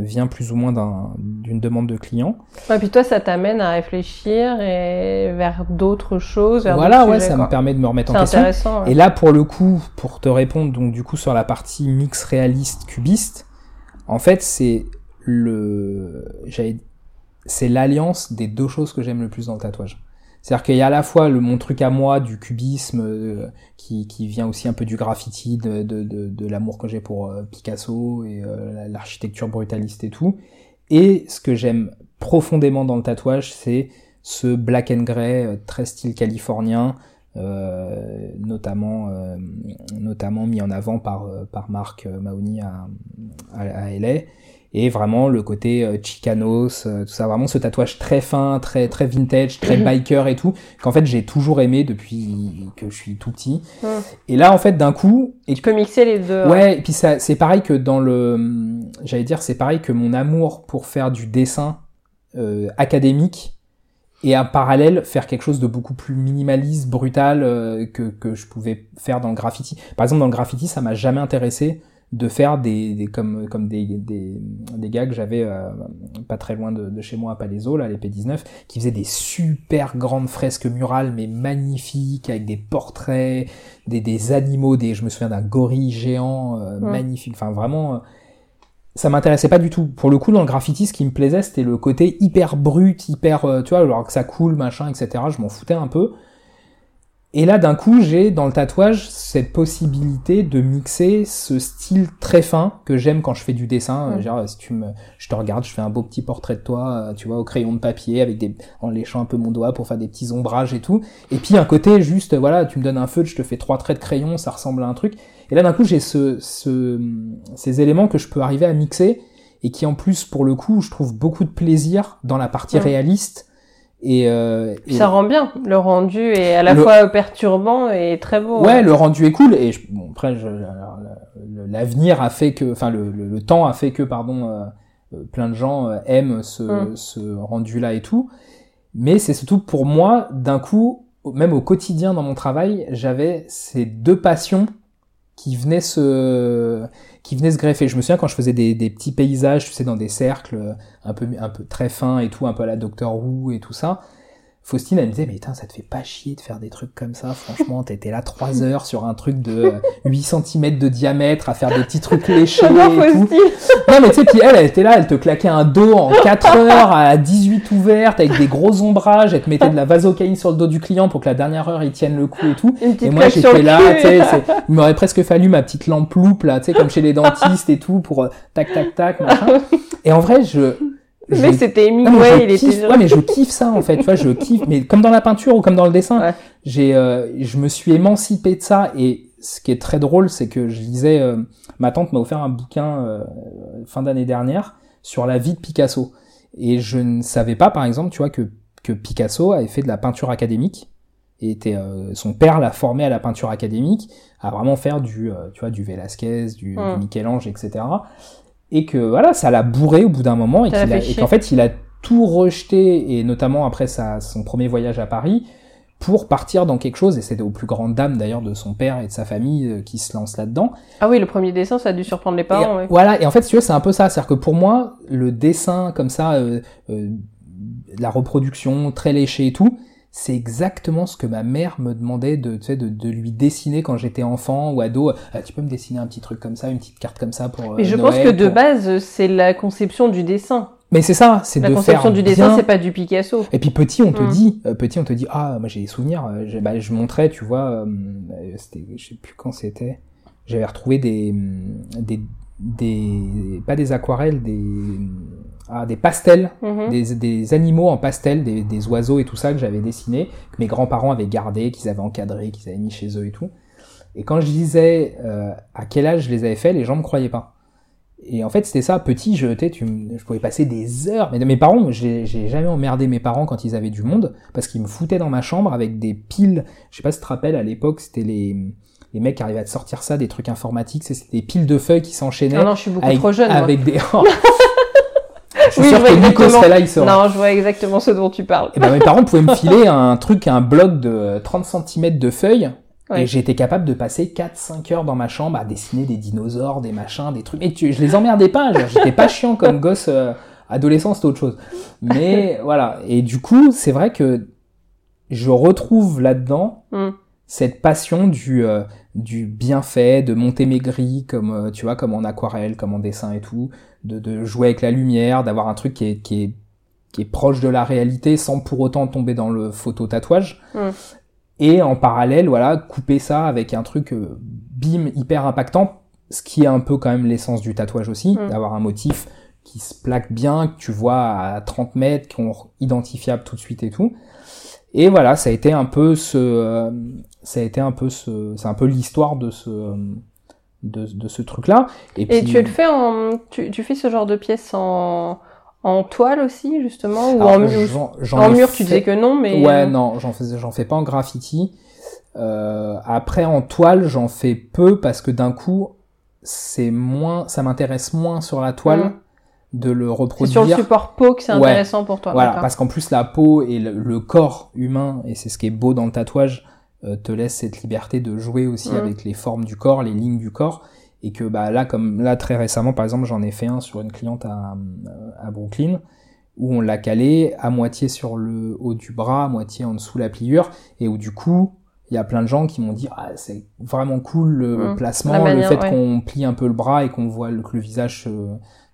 vient plus ou moins d'un- d'une demande de client. Et puis toi, ça t'amène à réfléchir et vers d'autres choses, vers Voilà, ouais, sujets, ça quoi. me permet de me remettre en question. intéressant. ouais. Et là, pour le coup, pour te répondre, donc du coup sur la partie mix réaliste cubiste, en fait, c'est le, c'est l'alliance des deux choses que j'aime le plus dans le tatouage. C'est-à-dire qu'il y a à la fois mon truc à moi du cubisme euh, qui, vient aussi un peu du graffiti, de, l'amour que j'ai pour euh, Picasso et euh, l'architecture brutaliste et tout. Et ce que j'aime profondément dans le tatouage, c'est ce black and grey euh, très style californien, notamment mis en avant par par Marc Mahoney à, à, à LA et vraiment le côté euh, chicanos euh, tout ça vraiment ce tatouage très fin très très vintage très biker et tout qu'en fait j'ai toujours aimé depuis que je suis tout petit Mm. et là en fait d'un coup et Tu peux mixer les deux. Ouais, et puis ça, c'est pareil que dans le, j'allais dire, c'est pareil que mon amour pour faire du dessin euh, académique et en parallèle faire quelque chose de beaucoup plus minimaliste, brutal euh, que que je pouvais faire dans le graffiti. Par exemple, dans le graffiti, ça m'a jamais intéressé de faire des, des comme comme des des, des gars que j'avais euh, pas très loin de, de chez moi à Palaiso là les P19 qui faisaient des super grandes fresques murales mais magnifiques avec des portraits des, des animaux des je me souviens d'un gorille géant euh, Ouais. magnifique enfin vraiment euh, ça m'intéressait pas du tout. Pour le coup, dans le graffiti, ce qui me plaisait, c'était le côté hyper brut, hyper, euh, tu vois, alors que ça coule, machin, etc. Je m'en foutais un peu. Et là, d'un coup, j'ai dans le tatouage cette possibilité de mixer ce style très fin que j'aime quand je fais du dessin. Mm. Genre, si tu me, je te regarde, je fais un beau petit portrait de toi, euh, tu vois, au crayon de papier, avec des, en léchant un peu mon doigt pour faire des petits ombrages et tout. Et puis un côté juste, voilà, tu me donnes un feutre, je te fais trois traits de crayon, ça ressemble à un truc. Et là, d'un coup, j'ai ce, ce, ces éléments que je peux arriver à mixer et qui, en plus, pour le coup, je trouve beaucoup de plaisir dans la partie Mm. réaliste. Et, euh, et- Ça rend bien. Le rendu est à la Le- fois perturbant et très beau. Ouais, le rendu est cool et je- bon, après l'avenir a fait que, enfin le, le, le temps a fait que pardon, euh, euh, plein de gens euh, aiment ce, Mm. ce rendu là et tout. Mais c'est surtout pour moi d'un coup, même au quotidien dans mon travail, j'avais ces deux passions qui venaient se qui venaient se greffer. Je me souviens quand je faisais des, petits paysages, tu sais, dans des cercles euh, un peu un peu très fins et tout, un peu à la Doctor Who et tout ça. Faustine, elle me disait, mais putain, ça te fait pas chier de faire des trucs comme ça, franchement, t'étais là trois heures sur un truc de euh, 8 cm de diamètre à faire des petits trucs léchés et tout. Non, mais tu sais, puis elle, elle était là, elle te claquait un dos en 4 heures à 18 ouvertes avec des gros ombrages, elle te mettait de la vasocaïne sur le dos du client pour que la dernière heure il tienne le coup et tout. Et moi j'étais là, tu sais, il m'aurait presque fallu ma petite lampe loupe là, tu sais, comme chez les dentistes et tout, pour euh, tac tac tac, machin. Et en vrai, je. Mais c'était Hemingway, il kiffe, était. ouais, mais je kiffe ça en fait, tu vois, je kiffe, mais comme dans la peinture ou comme dans le dessin, Ouais. j'ai, euh, je me suis émancipé de ça et ce qui est très drôle, c'est que je lisais, euh, ma tante m'a offert un bouquin euh, fin d'année dernière sur la vie de Picasso et je ne savais pas, par exemple, tu vois, que que Picasso avait fait de la peinture académique et était, euh, son père l'a formé à la peinture académique, à vraiment faire du, euh, tu vois, du Velasquez, du, du Michel-Ange, etc. Et que voilà, ça l'a bourré au bout d'un moment et qu'il a- qu'en fait il a tout rejeté et notamment après sa, son premier voyage à Paris pour partir dans quelque chose et c'était aux plus grandes dames d'ailleurs de son père et de sa famille euh, qui se lancent là-dedans. Ah oui, le premier dessin, ça a dû surprendre les parents. Et, ouais. Voilà, et en fait, si tu veux, c'est un peu ça. C'est-à-dire que pour moi, le dessin comme ça, euh, euh, la reproduction très léchée et tout, c'est exactement ce que ma mère me demandait de, tu sais, de, de lui dessiner quand j'étais enfant ou ado. Ah, tu peux me dessiner un petit truc comme ça, une petite carte comme ça pour. Mais euh, je Noël, pense que de pour- base, c'est la conception du dessin. Mais c'est ça, c'est La de conception faire du dessin, bien- c'est pas du Picasso. Et puis petit, on te Mm. dit, euh, petit, on te dit, ah, moi j'ai des souvenirs. euh, j'ai- bah, je montrais, tu vois, euh, euh, c'était, je sais plus quand c'était. J'avais retrouvé des, des, des, pas des aquarelles, des, des pastels, Mhm. des, des animaux en pastel, des, des oiseaux et tout ça que j'avais dessiné, que mes grands-parents avaient gardé, qu'ils avaient encadré, qu'ils avaient mis chez eux et tout. Et quand je disais euh, à quel âge je les avais fait, les gens me croyaient pas. Et en fait, c'était ça, petit, je, tu sais, tu me- je pouvais passer des heures. Mais mes parents, j'ai jamais emmerdé mes parents quand ils avaient du monde, parce qu'ils me foutaient dans ma chambre avec des piles. Je sais pas si tu te rappelles, à l'époque, c'était les, les mecs qui arrivaient à te sortir ça, des trucs informatiques, c'était des piles de feuilles qui s'enchaînaient. Ah non, je suis beaucoup avec, trop jeune. moi. avec des. Je suis Oui, sûr que Nico serait là, il serait. Non, je vois exactement ce dont tu parles. Et ben, mes parents pouvaient me filer un truc, un bloc de 30 cm de feuilles. Ouais. Et j'étais capable de passer 4-5 heures dans ma chambre à dessiner des dinosaures, des machins, des trucs. Mais tu, je les emmerdais pas, j'étais pas chiant comme gosse euh, adolescent, c'était autre chose. Mais voilà. Et du coup, c'est vrai que je retrouve là-dedans Mm. Cette passion du, euh, du bienfait, de monter mes grilles, comme, euh, tu vois, comme en aquarelle, comme en dessin et tout, de, de jouer avec la lumière, d'avoir un truc qui est, qui est, qui est proche de la réalité sans pour autant tomber dans le photo-tatouage. Mm. Et en parallèle, voilà, couper ça avec un truc, euh, bim, hyper impactant, ce qui est un peu quand même l'essence du tatouage aussi, Mm. d'avoir un motif qui se plaque bien, que tu vois à 30 mètres, qui sont identifiables tout de suite et tout. Et voilà, ça a été un peu ce, euh, ça a été un peu ce, c'est un peu l'histoire de ce, euh, de, de ce truc-là. Et, tu le fais en, tu, tu fais ce genre de pièces en, en toile aussi, justement, ou alors, en, mur? en mur, tu disais que non, mais. Ouais, euh, non, j'en fais, j'en fais pas en graffiti. Euh, après, en toile, j'en fais peu parce que d'un coup, c'est moins, ça m'intéresse moins sur la toile Mm. De le C'est reproduire. sur le support peau que c'est Ouais. intéressant pour toi. Voilà, parce qu'en plus la peau et le, le corps humain, et c'est ce qui est beau dans le tatouage, euh, te laisse cette liberté de jouer aussi Mhm. avec les formes du corps, les lignes du corps, et que bah là, comme là très récemment, par exemple, j'en ai fait un sur une cliente à, à Brooklyn, où on l'a calé à moitié sur le haut du bras, à moitié en dessous la pliure, et où du coup, il y a plein de gens qui m'ont dit ah c'est vraiment cool le Mhm. placement, La le fait ouais. qu'on plie un peu le bras et qu'on voit le, que le visage se,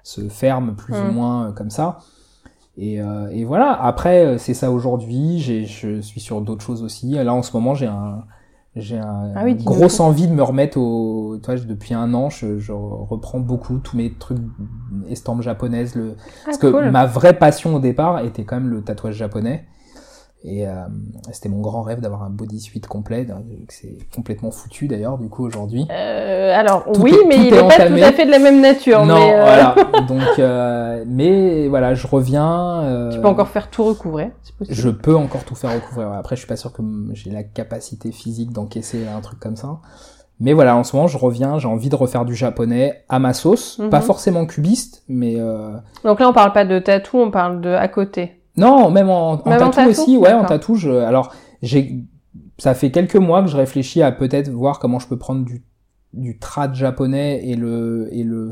se ferme plus ou Mm. moins euh, comme ça. Et, euh, et voilà. Après, euh, c'est ça aujourd'hui. J'ai, je suis sur d'autres choses aussi. Là, en ce moment, j'ai un, j'ai un, Ah oui, grosse envie de me remettre au. Tu vois, depuis un an, je, je reprends beaucoup tous mes trucs estampes japonaises. Le, Ah, parce que ma vraie passion au départ était quand même le tatouage japonais. Et euh, c'était mon grand rêve d'avoir un bodysuit complet. donc C'est complètement foutu d'ailleurs, du coup, aujourd'hui. Euh, alors, Tout oui, est- mais il est n'est pas tout à fait de la même nature. non, mais, euh, voilà. Donc, euh, mais voilà, je reviens. euh, Tu peux encore faire tout recouvrer, c'est possible. Je peux encore tout faire recouvrir. Après, je suis pas sûr que j'ai la capacité physique d'encaisser un truc comme ça. Mais voilà, en ce moment, je reviens, j'ai envie de refaire du japonais à ma sauce. Mhm. Pas forcément cubiste, mais euh, Donc là, on parle pas de tatou, on parle de à côté. Non, même en, en Même en tatou aussi, ouais, en tatou. Je, alors, j'ai, ça fait quelques mois que je réfléchis à peut-être voir comment je peux prendre du, du trad japonais et le, et le,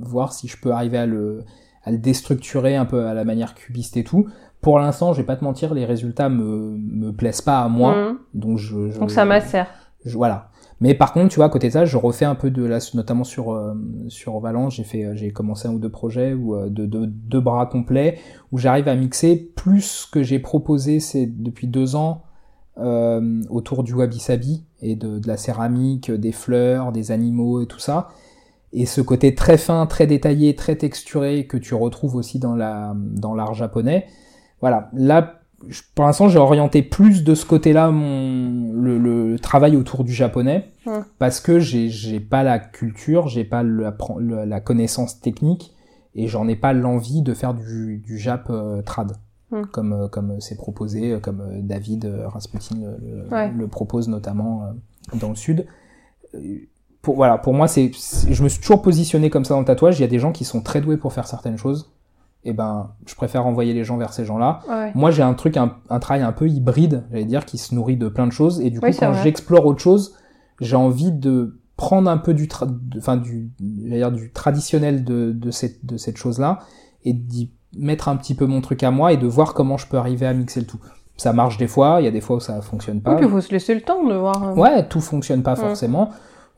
voir si je peux arriver à le, à le déstructurer un peu à la manière cubiste et tout. Pour l'instant, je vais pas te mentir, les résultats me, me plaisent pas à moi, Mhm. donc je, je- Donc ça macère. voilà. Mais par contre, tu vois, à côté de ça, je refais un peu de la, notamment sur euh, sur Valence, j'ai fait, euh, j'ai commencé un ou deux projets où euh, de deux bras complets où j'arrive à mixer plus que j'ai proposé c'est depuis deux ans euh, autour du wabi sabi et de, la céramique, des fleurs, des animaux et tout ça. Et ce côté très fin, très détaillé, très texturé que tu retrouves aussi dans la dans l'art japonais. Voilà, là pour l'instant, j'ai orienté plus de ce côté-là mon le, le travail autour du japonais Ouais. parce que j'ai j'ai pas la culture, j'ai pas le- la, la connaissance technique et j'en ai pas l'envie de faire du, du jap euh, trad Mm. comme euh, comme c'est proposé, euh, comme euh, David euh, Rasputin le, le- Ouais. le propose notamment euh, dans le sud. Euh, Pour voilà, pour moi c'est- je me suis toujours positionné comme ça dans le tatouage. Il y a des gens qui sont très doués pour faire certaines choses. Et ben, je préfère envoyer les gens vers ces gens-là. Ouais. Moi, j'ai un truc, un, un travail un peu hybride, j'allais dire, qui se nourrit de plein de choses. Et du coup, Oui, quand j'explore autre chose, j'ai envie de prendre un peu du, tra- de- enfin du, j'allais dire, du traditionnel de, de cette, de cette chose-là et d'y mettre un petit peu mon truc à moi et de voir comment je peux arriver à mixer le tout. Ça marche des fois, il y a des fois où ça fonctionne pas. Oui, puis il faut se laisser le temps de voir. euh. Ouais, tout fonctionne pas forcément.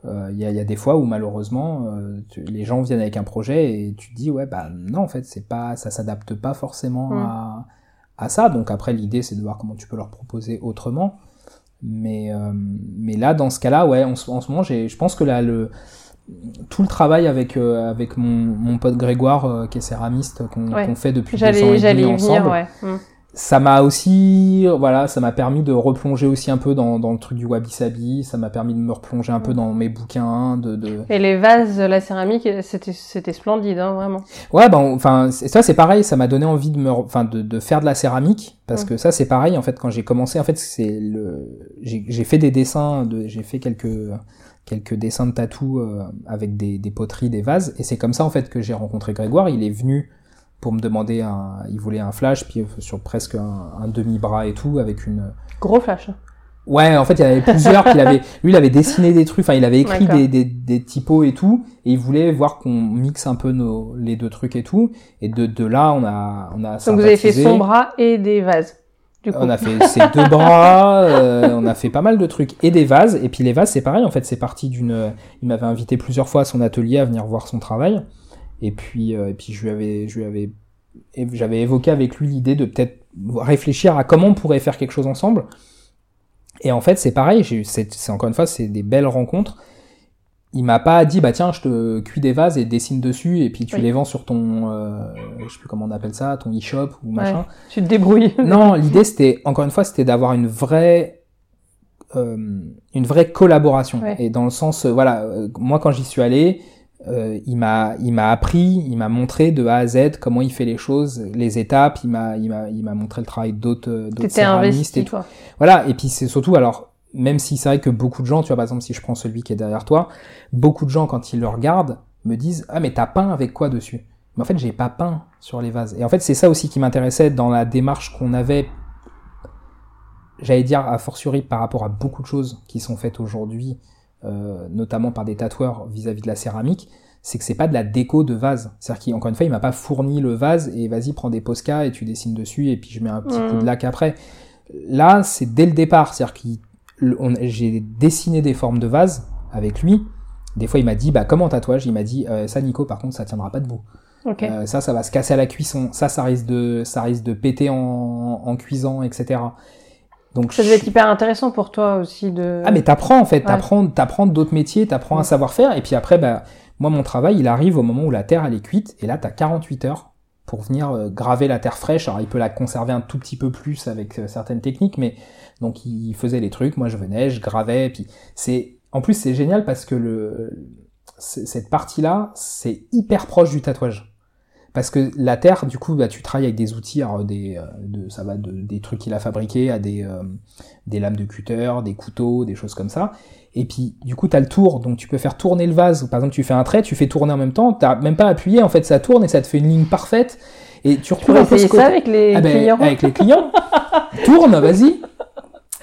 Il y, a, il y a des fois où malheureusement euh, tu- les gens viennent avec un projet et tu te dis ouais bah non en fait c'est pas ça s'adapte pas forcément Mm. à, à ça donc après l'idée c'est de voir comment tu peux leur proposer autrement mais euh, mais là dans ce cas-là ouais en, ce- en ce moment j'ai je pense que là le tout le travail avec euh, avec mon, mon pote Grégoire euh, qui est céramiste qu'on Ouais. fait depuis deux ans et J'allais, demi ensemble venir, ouais. Ça m'a aussi voilà ça m'a permis de replonger aussi un peu dans, dans le truc du wabi sabi ça m'a permis de me replonger un peu Mm. dans mes bouquins de, de... Et les vases, la céramique, c'était, c'était splendide, hein, vraiment. ouais ben enfin ça c'est pareil ça m'a donné envie de me enfin de, de faire de la céramique parce Mm. que ça c'est pareil en fait quand j'ai commencé en fait c'est le j'ai j'ai fait des dessins de j'ai fait quelques quelques dessins de tatou euh, avec des, des poteries des vases et c'est comme ça en fait que j'ai rencontré Grégoire il est venu pour me demander un il voulait un flash puis sur presque un, un demi bras et tout avec une Gros flash. Ouais, en fait, il y en avait plusieurs. puis il avait, lui, il avait dessiné des trucs. Enfin, il avait écrit des, des, des typos et tout. Et il voulait voir qu'on mixe un peu nos, les deux trucs et tout. Et de, de là, on a, on a Donc vous avez fait son bras et des vases. Du coup. On a fait ses deux bras. euh, on a fait pas mal de trucs et des vases. Et puis les vases, c'est pareil. En fait, c'est parti d'une. Il m'avait invité plusieurs fois à son atelier à venir voir son travail. Et puis, euh, et puis je lui avais, je lui avais, j'avais évoqué avec lui l'idée de peut-être réfléchir à comment on pourrait faire quelque chose ensemble. Et en fait, c'est pareil. C'est, c'est encore une fois, c'est des belles rencontres. Il m'a pas dit bah tiens, je te cuis des vases et dessine dessus et puis tu Oui. les vends sur ton, euh, je sais plus comment on appelle ça, ton e-shop ou machin. Ouais. Tu te débrouilles. Non, l'idée c'était encore une fois c'était d'avoir une vraie euh, une vraie collaboration Ouais. et dans le sens euh, voilà euh, moi quand j'y suis allé euh, il m'a il m'a appris il m'a montré de A à Z comment il fait les choses les étapes. Il m'a il m'a il m'a montré le travail d'autres euh, d'autres céramistes et tout. Voilà, et puis c'est surtout, alors, même si c'est vrai que beaucoup de gens, tu vois, par exemple, si je prends celui qui est derrière toi, beaucoup de gens, quand ils le regardent, me disent Ah, mais t'as peint avec quoi dessus? Mais en fait, j'ai pas peint sur les vases. Et en fait, c'est ça aussi qui m'intéressait dans la démarche qu'on avait, j'allais dire, a fortiori par rapport à beaucoup de choses qui sont faites aujourd'hui, euh, notamment par des tatoueurs vis-à-vis de la céramique, c'est que c'est pas de la déco de vase. C'est-à-dire qu'encore une fois, il m'a pas fourni le vase et vas-y, prends des posca et tu dessines dessus et puis je mets un petit coup de lac après. Là, c'est dès le départ. C'est-à-dire que j'ai dessiné des formes de vase avec lui. Des fois, il m'a dit, bah, comme en tatouage, il m'a dit, euh, ça, Nico, par contre, ça tiendra pas debout. Ok. Euh, ça, ça va se casser à la cuisson. Ça, ça risque de, ça risque de péter en, en cuisant, etc. Donc Ça devait être hyper intéressant pour toi aussi de. ah mais t'apprends en fait, Ouais. t'apprends, t'apprends d'autres métiers, t'apprends un Mm. savoir-faire et puis après bah moi mon travail il arrive au moment où la terre elle est cuite et là t'as 48 heures pour venir euh, graver la terre fraîche. Alors il peut la conserver un tout petit peu plus avec euh, certaines techniques mais donc il faisait les trucs, moi je venais, je gravais et puis c'est en plus c'est génial parce que le cette partie là c'est hyper proche du tatouage. Parce que la terre, du coup, bah, tu travailles avec des outils, alors des, euh, de, ça va de, des trucs qu'il a fabriqués à des, euh, des lames de cutter, des couteaux, des choses comme ça. Et puis, du coup, tu as le tour, donc tu peux faire tourner le vase. Par exemple, tu fais un trait, tu fais tourner en même temps, t'as même pas appuyé, en fait, ça tourne et ça te fait une ligne parfaite. Et tu retrouves un peu ce côté... ça avec les Ah ben, clients avec les clients. Tourne, vas-y.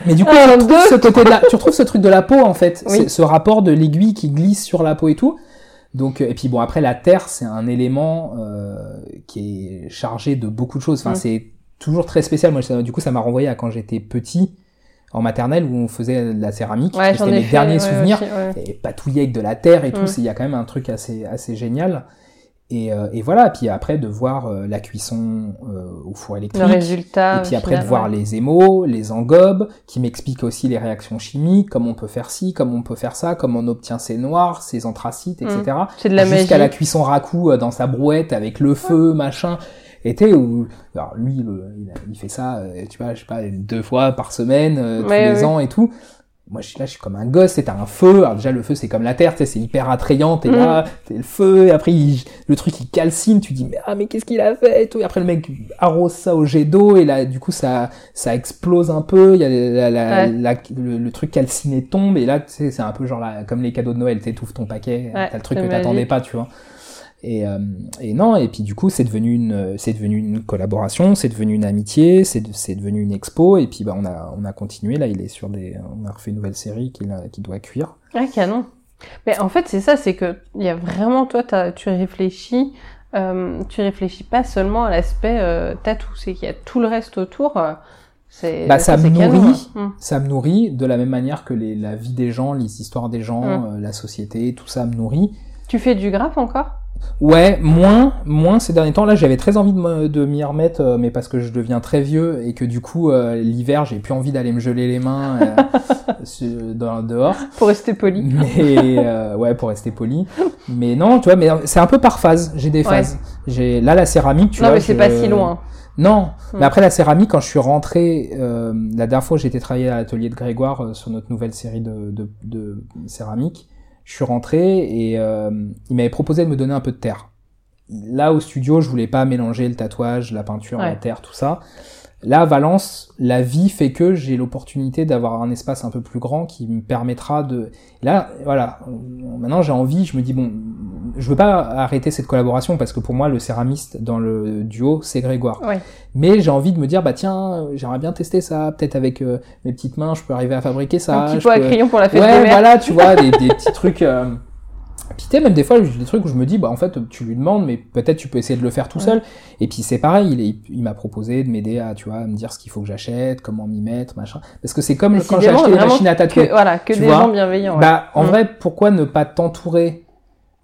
Mais du coup, tu, retrouves ce côté de la, tu retrouves ce truc de la peau, en fait. Oui. Ce rapport de l'aiguille qui glisse sur la peau et tout. Donc, euh, et puis bon, après, la terre, c'est un élément euh, qui est chargé de beaucoup de choses. Enfin, c'est toujours très spécial. Moi, ça- du coup, ça m'a renvoyé à quand j'étais petit, en maternelle, où on faisait de la céramique. Ouais, C'était ai mes fait, derniers ouais, souvenirs. aussi, ouais. Et patouiller avec de la terre et tout, Mm. il y a quand même un truc assez, assez génial. Et, euh, et voilà, puis après de voir euh, la cuisson euh, au four électrique, Le résultat. et puis après final, de voir ouais. les émaux, les engobes, qui m'expliquent aussi les réactions chimiques, comment on peut faire ci, comment on peut faire ça, comment on obtient ces noirs, ces anthracites, etc. C'est de la. Jusqu'à la cuisson raku euh, dans sa brouette avec le feu, machin. Sais, où, alors lui, le- il, a- il fait ça, euh, tu vois, je sais pas, deux fois par semaine, euh, tous Ouais, les ans et tout. Moi, je suis là, je suis comme un gosse, c'est un feu. Alors déjà, le feu, c'est comme la terre, tu sais, c'est hyper attrayant. T'es Mm. là, t'es le feu, et après, il- le truc, il calcine. Tu dis, mais ah, mais qu'est-ce qu'il a fait et tout. Et après, le mec arrose ça au jet d'eau, et là, du coup, ça, ça explose un peu. Il y a la, la- Ouais. la- le, le truc calciné tombe, et là, tu sais, c'est un peu genre la- comme les cadeaux de Noël. Tu étouffes ton paquet, Ouais, t'as le truc c'est que t'attendais pas, tu vois. Et, euh, et non, et puis du coup, c'est devenu une, c'est devenu une collaboration, c'est devenu une amitié, c'est, de- c'est devenu une expo, et puis bah on a, on a continué. Là, il est sur des, on a refait une nouvelle série qui, qui doit cuire. Ah, canon. Mais en fait, c'est ça, c'est que il y a vraiment, toi, t'as- tu réfléchis, euh, tu réfléchis pas seulement à l'aspect euh, tatou, c'est qu'il y a tout le reste autour. euh, c'est, Bah, ça c'est me canon, nourrit. hein. Ça me nourrit de la même manière que les, la vie des gens, les histoires des gens, Mm. euh, la société, tout ça me nourrit. Tu fais du graphe encore? Ouais, moins, moins ces derniers temps. Là, j'avais très envie de, m'y remettre, euh, mais parce que je deviens très vieux et que du coup, euh, l'hiver, j'ai plus envie d'aller me geler les mains euh, dans- dehors. pour rester poli. Mais euh, ouais, pour rester poli. Mais non, tu vois, mais c'est un peu par phase. J'ai des Ouais. phases. J'ai là la céramique, tu non, vois. mais c'est je- pas si loin. Non, Hmm. mais après la céramique, quand je suis rentré, euh, la dernière fois, j'étais travaillé à l'atelier de Grégoire euh, sur notre nouvelle série de, de, de céramique. Je suis rentré et euh, il m'avait proposé de me donner un peu de terre. Là, au studio, je voulais pas mélanger le tatouage, la peinture, la terre, tout ça. Là, à Valence, la vie fait que j'ai l'opportunité d'avoir un espace un peu plus grand qui me permettra de. Là, voilà. Maintenant, j'ai envie. Je me dis bon, je veux pas arrêter cette collaboration parce que pour moi, le céramiste dans le duo, c'est Grégoire. Ouais. Mais j'ai envie de me dire bah tiens, j'aimerais bien tester ça. Peut-être avec euh, mes petites mains, je peux arriver à fabriquer ça. un petit pot à peux- crayon pour la fête Ouais, des mères. voilà, tu vois, des, des petits trucs. Euh... Puis tu sais, même des fois, des trucs où je me dis, bah en fait, tu lui demandes, mais peut-être tu peux essayer de le faire tout Ouais. seul. Et puis c'est pareil, il, il m'a proposé de m'aider à, tu vois, à me dire ce qu'il faut que j'achète, comment m'y mettre, machin. Parce que c'est comme quand j'ai acheté vraiment machines à tatouer. Que, voilà, que des vois, gens bienveillants. ouais. Bah, en Mm. vrai, pourquoi ne pas t'entourer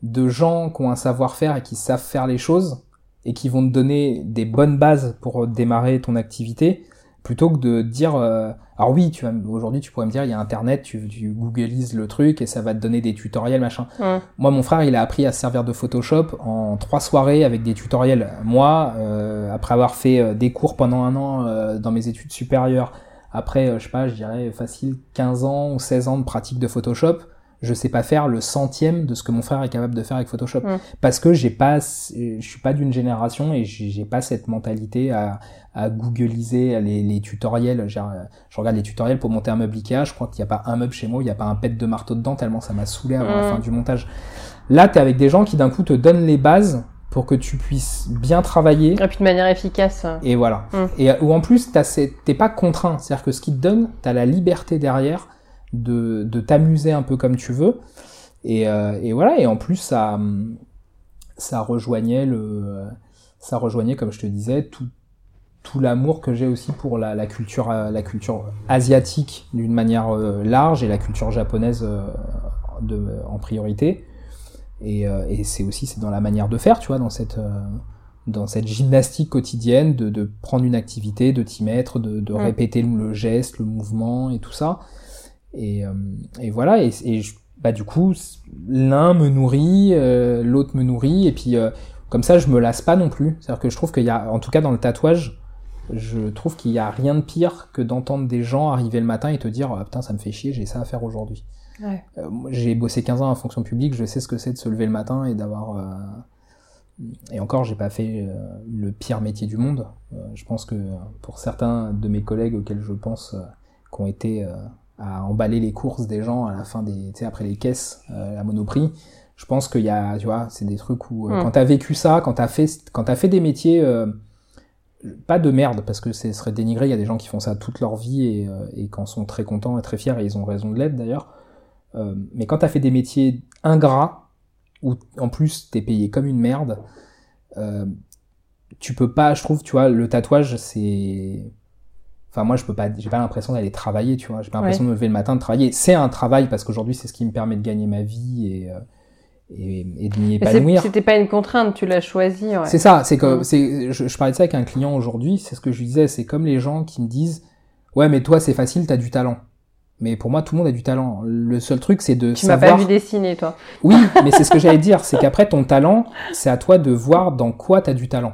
de gens qui ont un savoir-faire et qui savent faire les choses et qui vont te donner des bonnes bases pour démarrer ton activité plutôt que de dire euh, alors oui tu vas aujourd'hui tu pourrais me dire il y a internet tu, tu googlises le truc et ça va te donner des tutoriels machin. Moi mon frère il a appris à se servir de Photoshop en trois soirées avec des tutoriels. Moi euh, après avoir fait euh, des cours pendant un an euh, dans mes études supérieures après euh, je sais pas je dirais facile 15 ans ou 16 ans de pratique de Photoshop je sais pas faire le centième de ce que mon frère est capable de faire avec Photoshop Mm. parce que j'ai pas je suis pas d'une génération et j'ai pas cette mentalité à à googliser les, les tutoriels je regarde les tutoriels pour monter un meuble Ikea je crois qu'il y a pas un meuble chez moi il y a pas un pet de marteau dedans tellement ça m'a saoulé avant la Mm. fin du montage là t'es avec des gens qui d'un coup te donnent les bases pour que tu puisses bien travailler Et puis de manière efficace. et voilà. Mm. Et où en plus, t'es pas contraint. C'est-à-dire que ce qui te donne, t'as la liberté derrière de, de t'amuser un peu comme tu veux. Et, euh, et voilà. Et en plus, ça, ça rejoignait le, ça rejoignait, comme je te disais, tout, tout l'amour que j'ai aussi pour la, la culture, la culture asiatique d'une manière euh, large et la culture japonaise euh, de, en priorité. Et, euh, et c'est aussi c'est dans la manière de faire, tu vois, dans cette dans cette gymnastique quotidienne de, de prendre une activité, de t'y mettre, de, de Mm. répéter le geste, le mouvement et tout ça. Et, euh, et voilà. Et, et je- bah du coup, l'un me nourrit, euh, l'autre me nourrit, et puis euh, comme ça, je me lasse pas non plus. C'est-à-dire que je trouve qu'il y a, en tout cas dans le tatouage, je trouve qu'il y a rien de pire que d'entendre des gens arriver le matin et te dire ah, putain ça me fait chier, j'ai ça à faire aujourd'hui. Ouais. Euh, j'ai bossé 15 ans en fonction publique, je sais ce que c'est de se lever le matin et d'avoir. Et encore, j'ai pas fait le pire métier du monde. Je pense que pour certains de mes collègues auxquels je pense, qui ont été à emballer les courses des gens à la fin des, tu sais, après les caisses, euh, à Monoprix, je pense qu'il y a, tu vois, c'est des trucs où euh, Mm. quand t'as vécu ça, quand t'as fait, quand t'as fait des métiers. euh, pas de merde parce que ce serait dénigré. Il y a des gens qui font ça toute leur vie et, euh, et qu'en sont très contents et très fiers et ils ont raison de l'être d'ailleurs. Euh, mais quand t'as fait des métiers ingrats où en plus t'es payé comme une merde, euh, tu peux pas. Je trouve, tu vois, le tatouage c'est. Enfin moi je peux pas. J'ai pas l'impression d'aller travailler, tu vois. J'ai pas l'impression de me lever le matin de travailler. C'est un travail parce qu'aujourd'hui c'est ce qui me permet de gagner ma vie et euh, et, et de m'y épanouir. C'était pas une contrainte, tu l'as choisi. Ouais. C'est ça, c'est que Mm. c'est je, je parlais de ça avec un client aujourd'hui, c'est ce que je lui disais, c'est comme les gens qui me disent "Ouais, mais toi c'est facile, t'as du talent." Mais pour moi tout le monde a du talent. Le seul truc c'est de Tu m'as savoir pas vu dessiner, toi. Oui, mais c'est ce que j'allais dire, c'est qu'après ton talent, c'est à toi de voir dans quoi t'as du talent.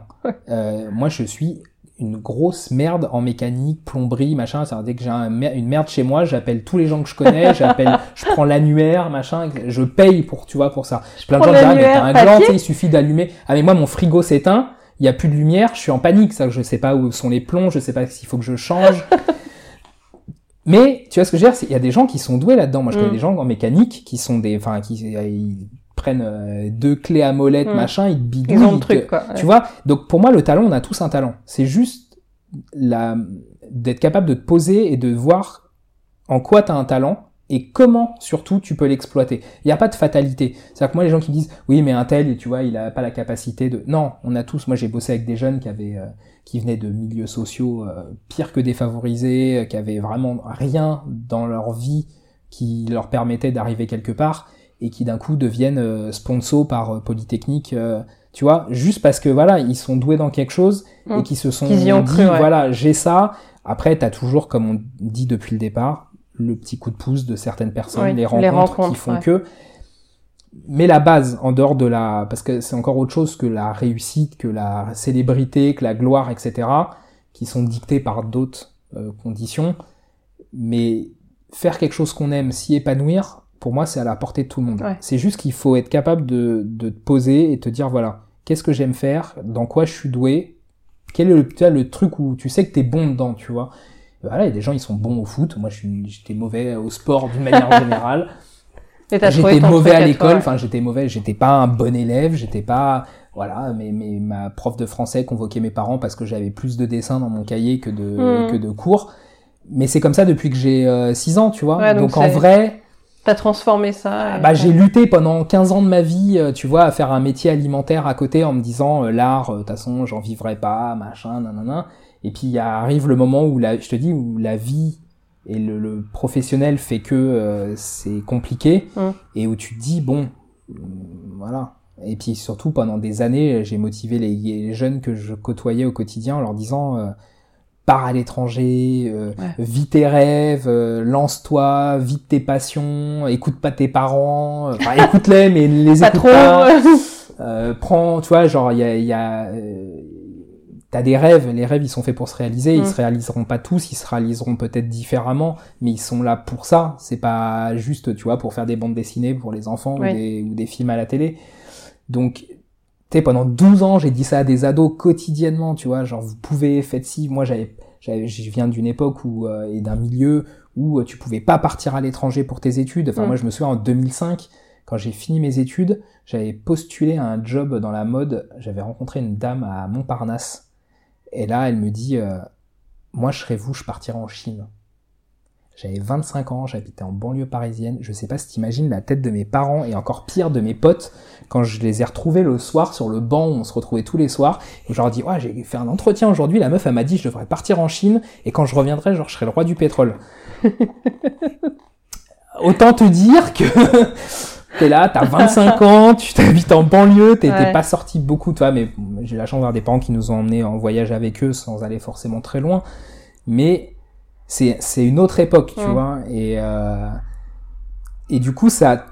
Euh, moi je suis une grosse merde en mécanique, plomberie, machin. C'est-à-dire, dès que j'ai un une merde chez moi, j'appelle tous les gens que je connais, j'appelle, je prends l'annuaire, machin, je paye pour, tu vois, pour ça. Plein de gens disent, ah, mais t'as un gland, il suffit d'allumer. Ah, mais moi, mon frigo s'éteint, il y a plus de lumière, je suis en panique, ça, je sais pas où sont les plombs, je sais pas s'il faut que je change. mais, tu vois ce que je veux dire, c'est- il y a des gens qui sont doués là-dedans. Moi, je connais Mm. des gens en mécanique qui sont des, enfin, qui, ils prennent euh, deux clés à molette, Mm. machin, ils te bidouillent. Ils ont le truc, quoi. tu vois, donc pour moi, le talent, on a tous un talent. C'est juste la d'être capable de te poser et de voir en quoi tu as un talent et comment surtout tu peux l'exploiter. Il n'y a pas de fatalité. C'est-à-dire que moi, les gens qui disent oui, mais un tel, tu vois, il a pas la capacité de. Non, on a tous. Moi, j'ai bossé avec des jeunes qui avaient, euh, qui venaient de milieux sociaux euh, pires que défavorisés, qui avaient vraiment rien dans leur vie qui leur permettait d'arriver quelque part et qui d'un coup deviennent euh, sponsors par euh, Polytechnique. euh, tu vois, juste parce que voilà, ils sont doués dans quelque chose et Mm. qui se sont dit cru, ouais. voilà, j'ai ça. Après, t'as toujours, comme on dit depuis le départ, le petit coup de pouce de certaines personnes, Oui, les les rencontres, qui font ouais. que. Mais la base, en dehors de la, parce que c'est encore autre chose que la réussite, que la célébrité, que la gloire, etc., qui sont dictées par d'autres euh, conditions. Mais faire quelque chose qu'on aime, s'y épanouir, pour moi, c'est à la portée de tout le monde. Ouais. C'est juste qu'il faut être capable de, de te poser et te dire, voilà, qu'est-ce que j'aime faire, dans quoi je suis doué, quel est le, tu vois, le truc où tu sais que t'es bon dedans, tu vois. Voilà, il y a des gens, ils sont bons au foot. Moi, j'étais mauvais au sport d'une manière générale. J'étais mauvais à l'école, enfin j'étais mauvais, j'étais pas un bon élève, j'étais pas voilà, mais, mais ma prof de français convoquait mes parents parce que j'avais plus de dessins dans mon cahier que de Mhm. que de cours. Mais c'est comme ça depuis que j'ai 6 ans, tu vois. Ouais, donc donc en vrai, T'as transformé ça. ah, et- bah, j'ai lutté pendant 15 ans de ma vie, euh, tu vois, à faire un métier alimentaire à côté en me disant euh, l'art, euh, de toute façon, j'en vivrai pas, machin, nanana. Et puis il arrive le moment où la, je te dis, où la vie et le, le professionnel fait que euh, c'est compliqué Mm. et où tu te dis bon, voilà. Et puis surtout pendant des années, j'ai motivé les, les jeunes que je côtoyais au quotidien en leur disant euh, pars à l'étranger, euh, Ouais. vis tes rêves, euh, lance-toi, vis tes passions, écoute pas tes parents, euh, enfin écoute-les mais les Pas écoute trop. pas. Euh, prends, tu vois, genre il y a, y a euh, t'as des rêves, les rêves ils sont faits pour se réaliser, ils Mm. se réaliseront pas tous, ils se réaliseront peut-être différemment, mais ils sont là pour ça. C'est pas juste, tu vois, pour faire des bandes dessinées pour les enfants Oui. ou, des, ou des films à la télé. Donc, sais, pendant 12 ans, j'ai dit ça à des ados quotidiennement, tu vois, genre vous pouvez, faites ci. Moi, j'avais, j'avais- je viens d'une époque où euh, et d'un milieu où euh, tu pouvais pas partir à l'étranger pour tes études. Enfin, Mm. moi, je me souviens en 2005, quand j'ai fini mes études, j'avais postulé à un job dans la mode. J'avais rencontré une dame à Montparnasse. Et là, elle me dit, euh, moi, je serais vous, je partirais en Chine. J'avais 25 ans, j'habitais en banlieue parisienne. Je sais pas si t'imagines la tête de mes parents et encore pire de mes potes quand je les ai retrouvés le soir sur le banc où on se retrouvait tous les soirs. Et je leur dis, ouais, j'ai fait un entretien aujourd'hui. La meuf, elle m'a dit, je devrais partir en Chine et quand je reviendrai, genre, je serai le roi du pétrole. Autant te dire que t'es là, t'as 25 ans, tu t'habites en banlieue, t'es pas sorti beaucoup, toi, mais j'ai la chance d'avoir des parents qui nous ont emmenés en voyage avec eux sans aller forcément très loin. Mais c'est c'est une autre époque, tu vois, et euh, et du coup ça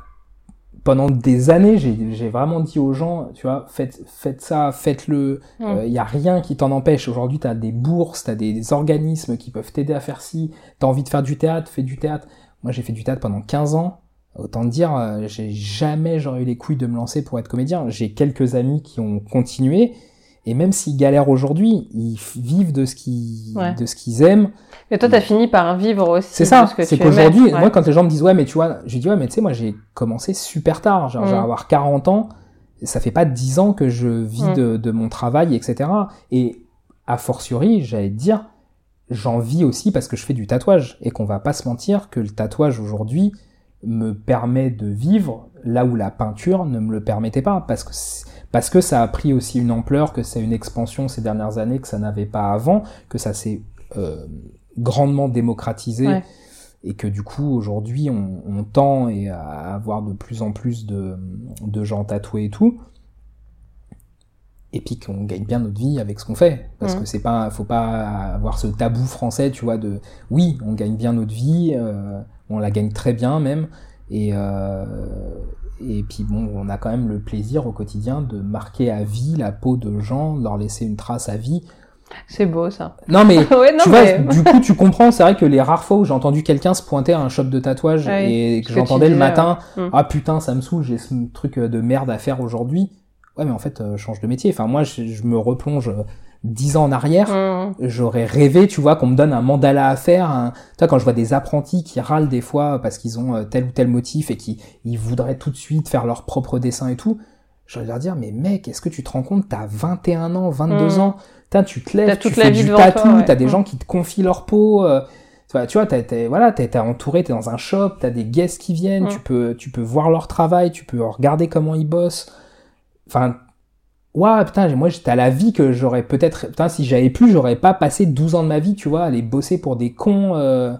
pendant des années, j'ai vraiment dit aux gens, tu vois, faites, faites ça, faites-le. Il n'y euh, a rien qui t'en empêche. Aujourd'hui, tu as des bourses, tu as des, organismes qui peuvent t'aider à faire ci. Tu as envie de faire du théâtre, fais du théâtre. Moi, j'ai fait du théâtre pendant 15 ans. Autant dire, euh, j'ai jamais j'aurais eu les couilles de me lancer pour être comédien. J'ai quelques amis qui ont continué et même s'ils galèrent aujourd'hui, ils vivent de ce qu'ils de ce qu'ils aiment. Et toi, t'as fini par vivre aussi. C'est ça. C'est qu'aujourd'hui, moi, quand les gens me disent ouais, mais tu vois, j'ai dit ouais, mais tu sais, moi, j'ai commencé super tard. Genre, j'ai mm. avoir 40 ans. Ça fait pas 10 ans que je vis mm. de, de mon travail, etc. Et a fortiori, j'allais te dire, j'en vis aussi parce que je fais du tatouage et qu'on va pas se mentir que le tatouage aujourd'hui me permet de vivre là où la peinture ne me le permettait pas parce que parce que ça a pris aussi une ampleur, que c'est une expansion ces dernières années que ça n'avait pas avant, que ça s'est euh, grandement démocratisé et que du coup aujourd'hui on, on, tend et à avoir de plus en plus de, de gens tatoués et tout. Et puis qu'on gagne bien notre vie avec ce qu'on fait. Parce mmh. que c'est pas faut pas avoir ce tabou français tu vois de oui on gagne bien notre vie euh, on la gagne très bien même. Et euh, et puis bon, on a quand même le plaisir au quotidien de marquer à vie la peau de gens, de leur laisser une trace à vie. C'est beau ça. Non mais tu vois, du coup tu comprends, c'est vrai que les rares fois où j'ai entendu quelqu'un se pointer à un shop de tatouage et que j'entendais le matin, hmm. ah putain ça me saoule, j'ai ce truc de merde à faire aujourd'hui. Ouais mais en fait euh, change de métier. Enfin moi je me replonge dix ans en arrière, mmh. j'aurais rêvé, tu vois, qu'on me donne un mandala à faire. Un... Tu vois, quand je vois des apprentis qui râlent des fois parce qu'ils ont euh, tel ou tel motif et qui ils voudraient tout de suite faire leur propre dessin et tout, je vais leur dire, mais mec, est-ce que tu te rends compte, t'as 21 ans, 22 mmh. ans, Putain, tu te lèves, tu fais du tatou, t'as des mmh. gens qui te confient leur peau. Euh, tu vois, t'es, voilà, t'es, t'es entouré, t'es dans un shop, t'as des guests qui viennent, tu peux, tu peux voir leur travail, tu peux regarder comment ils bossent. Enfin, Ouah, putain, moi j'étais à la vie que j'aurais peut-être, putain, si j'avais pu, j'aurais pas passé 12 ans de ma vie, tu vois, à aller bosser pour des cons euh,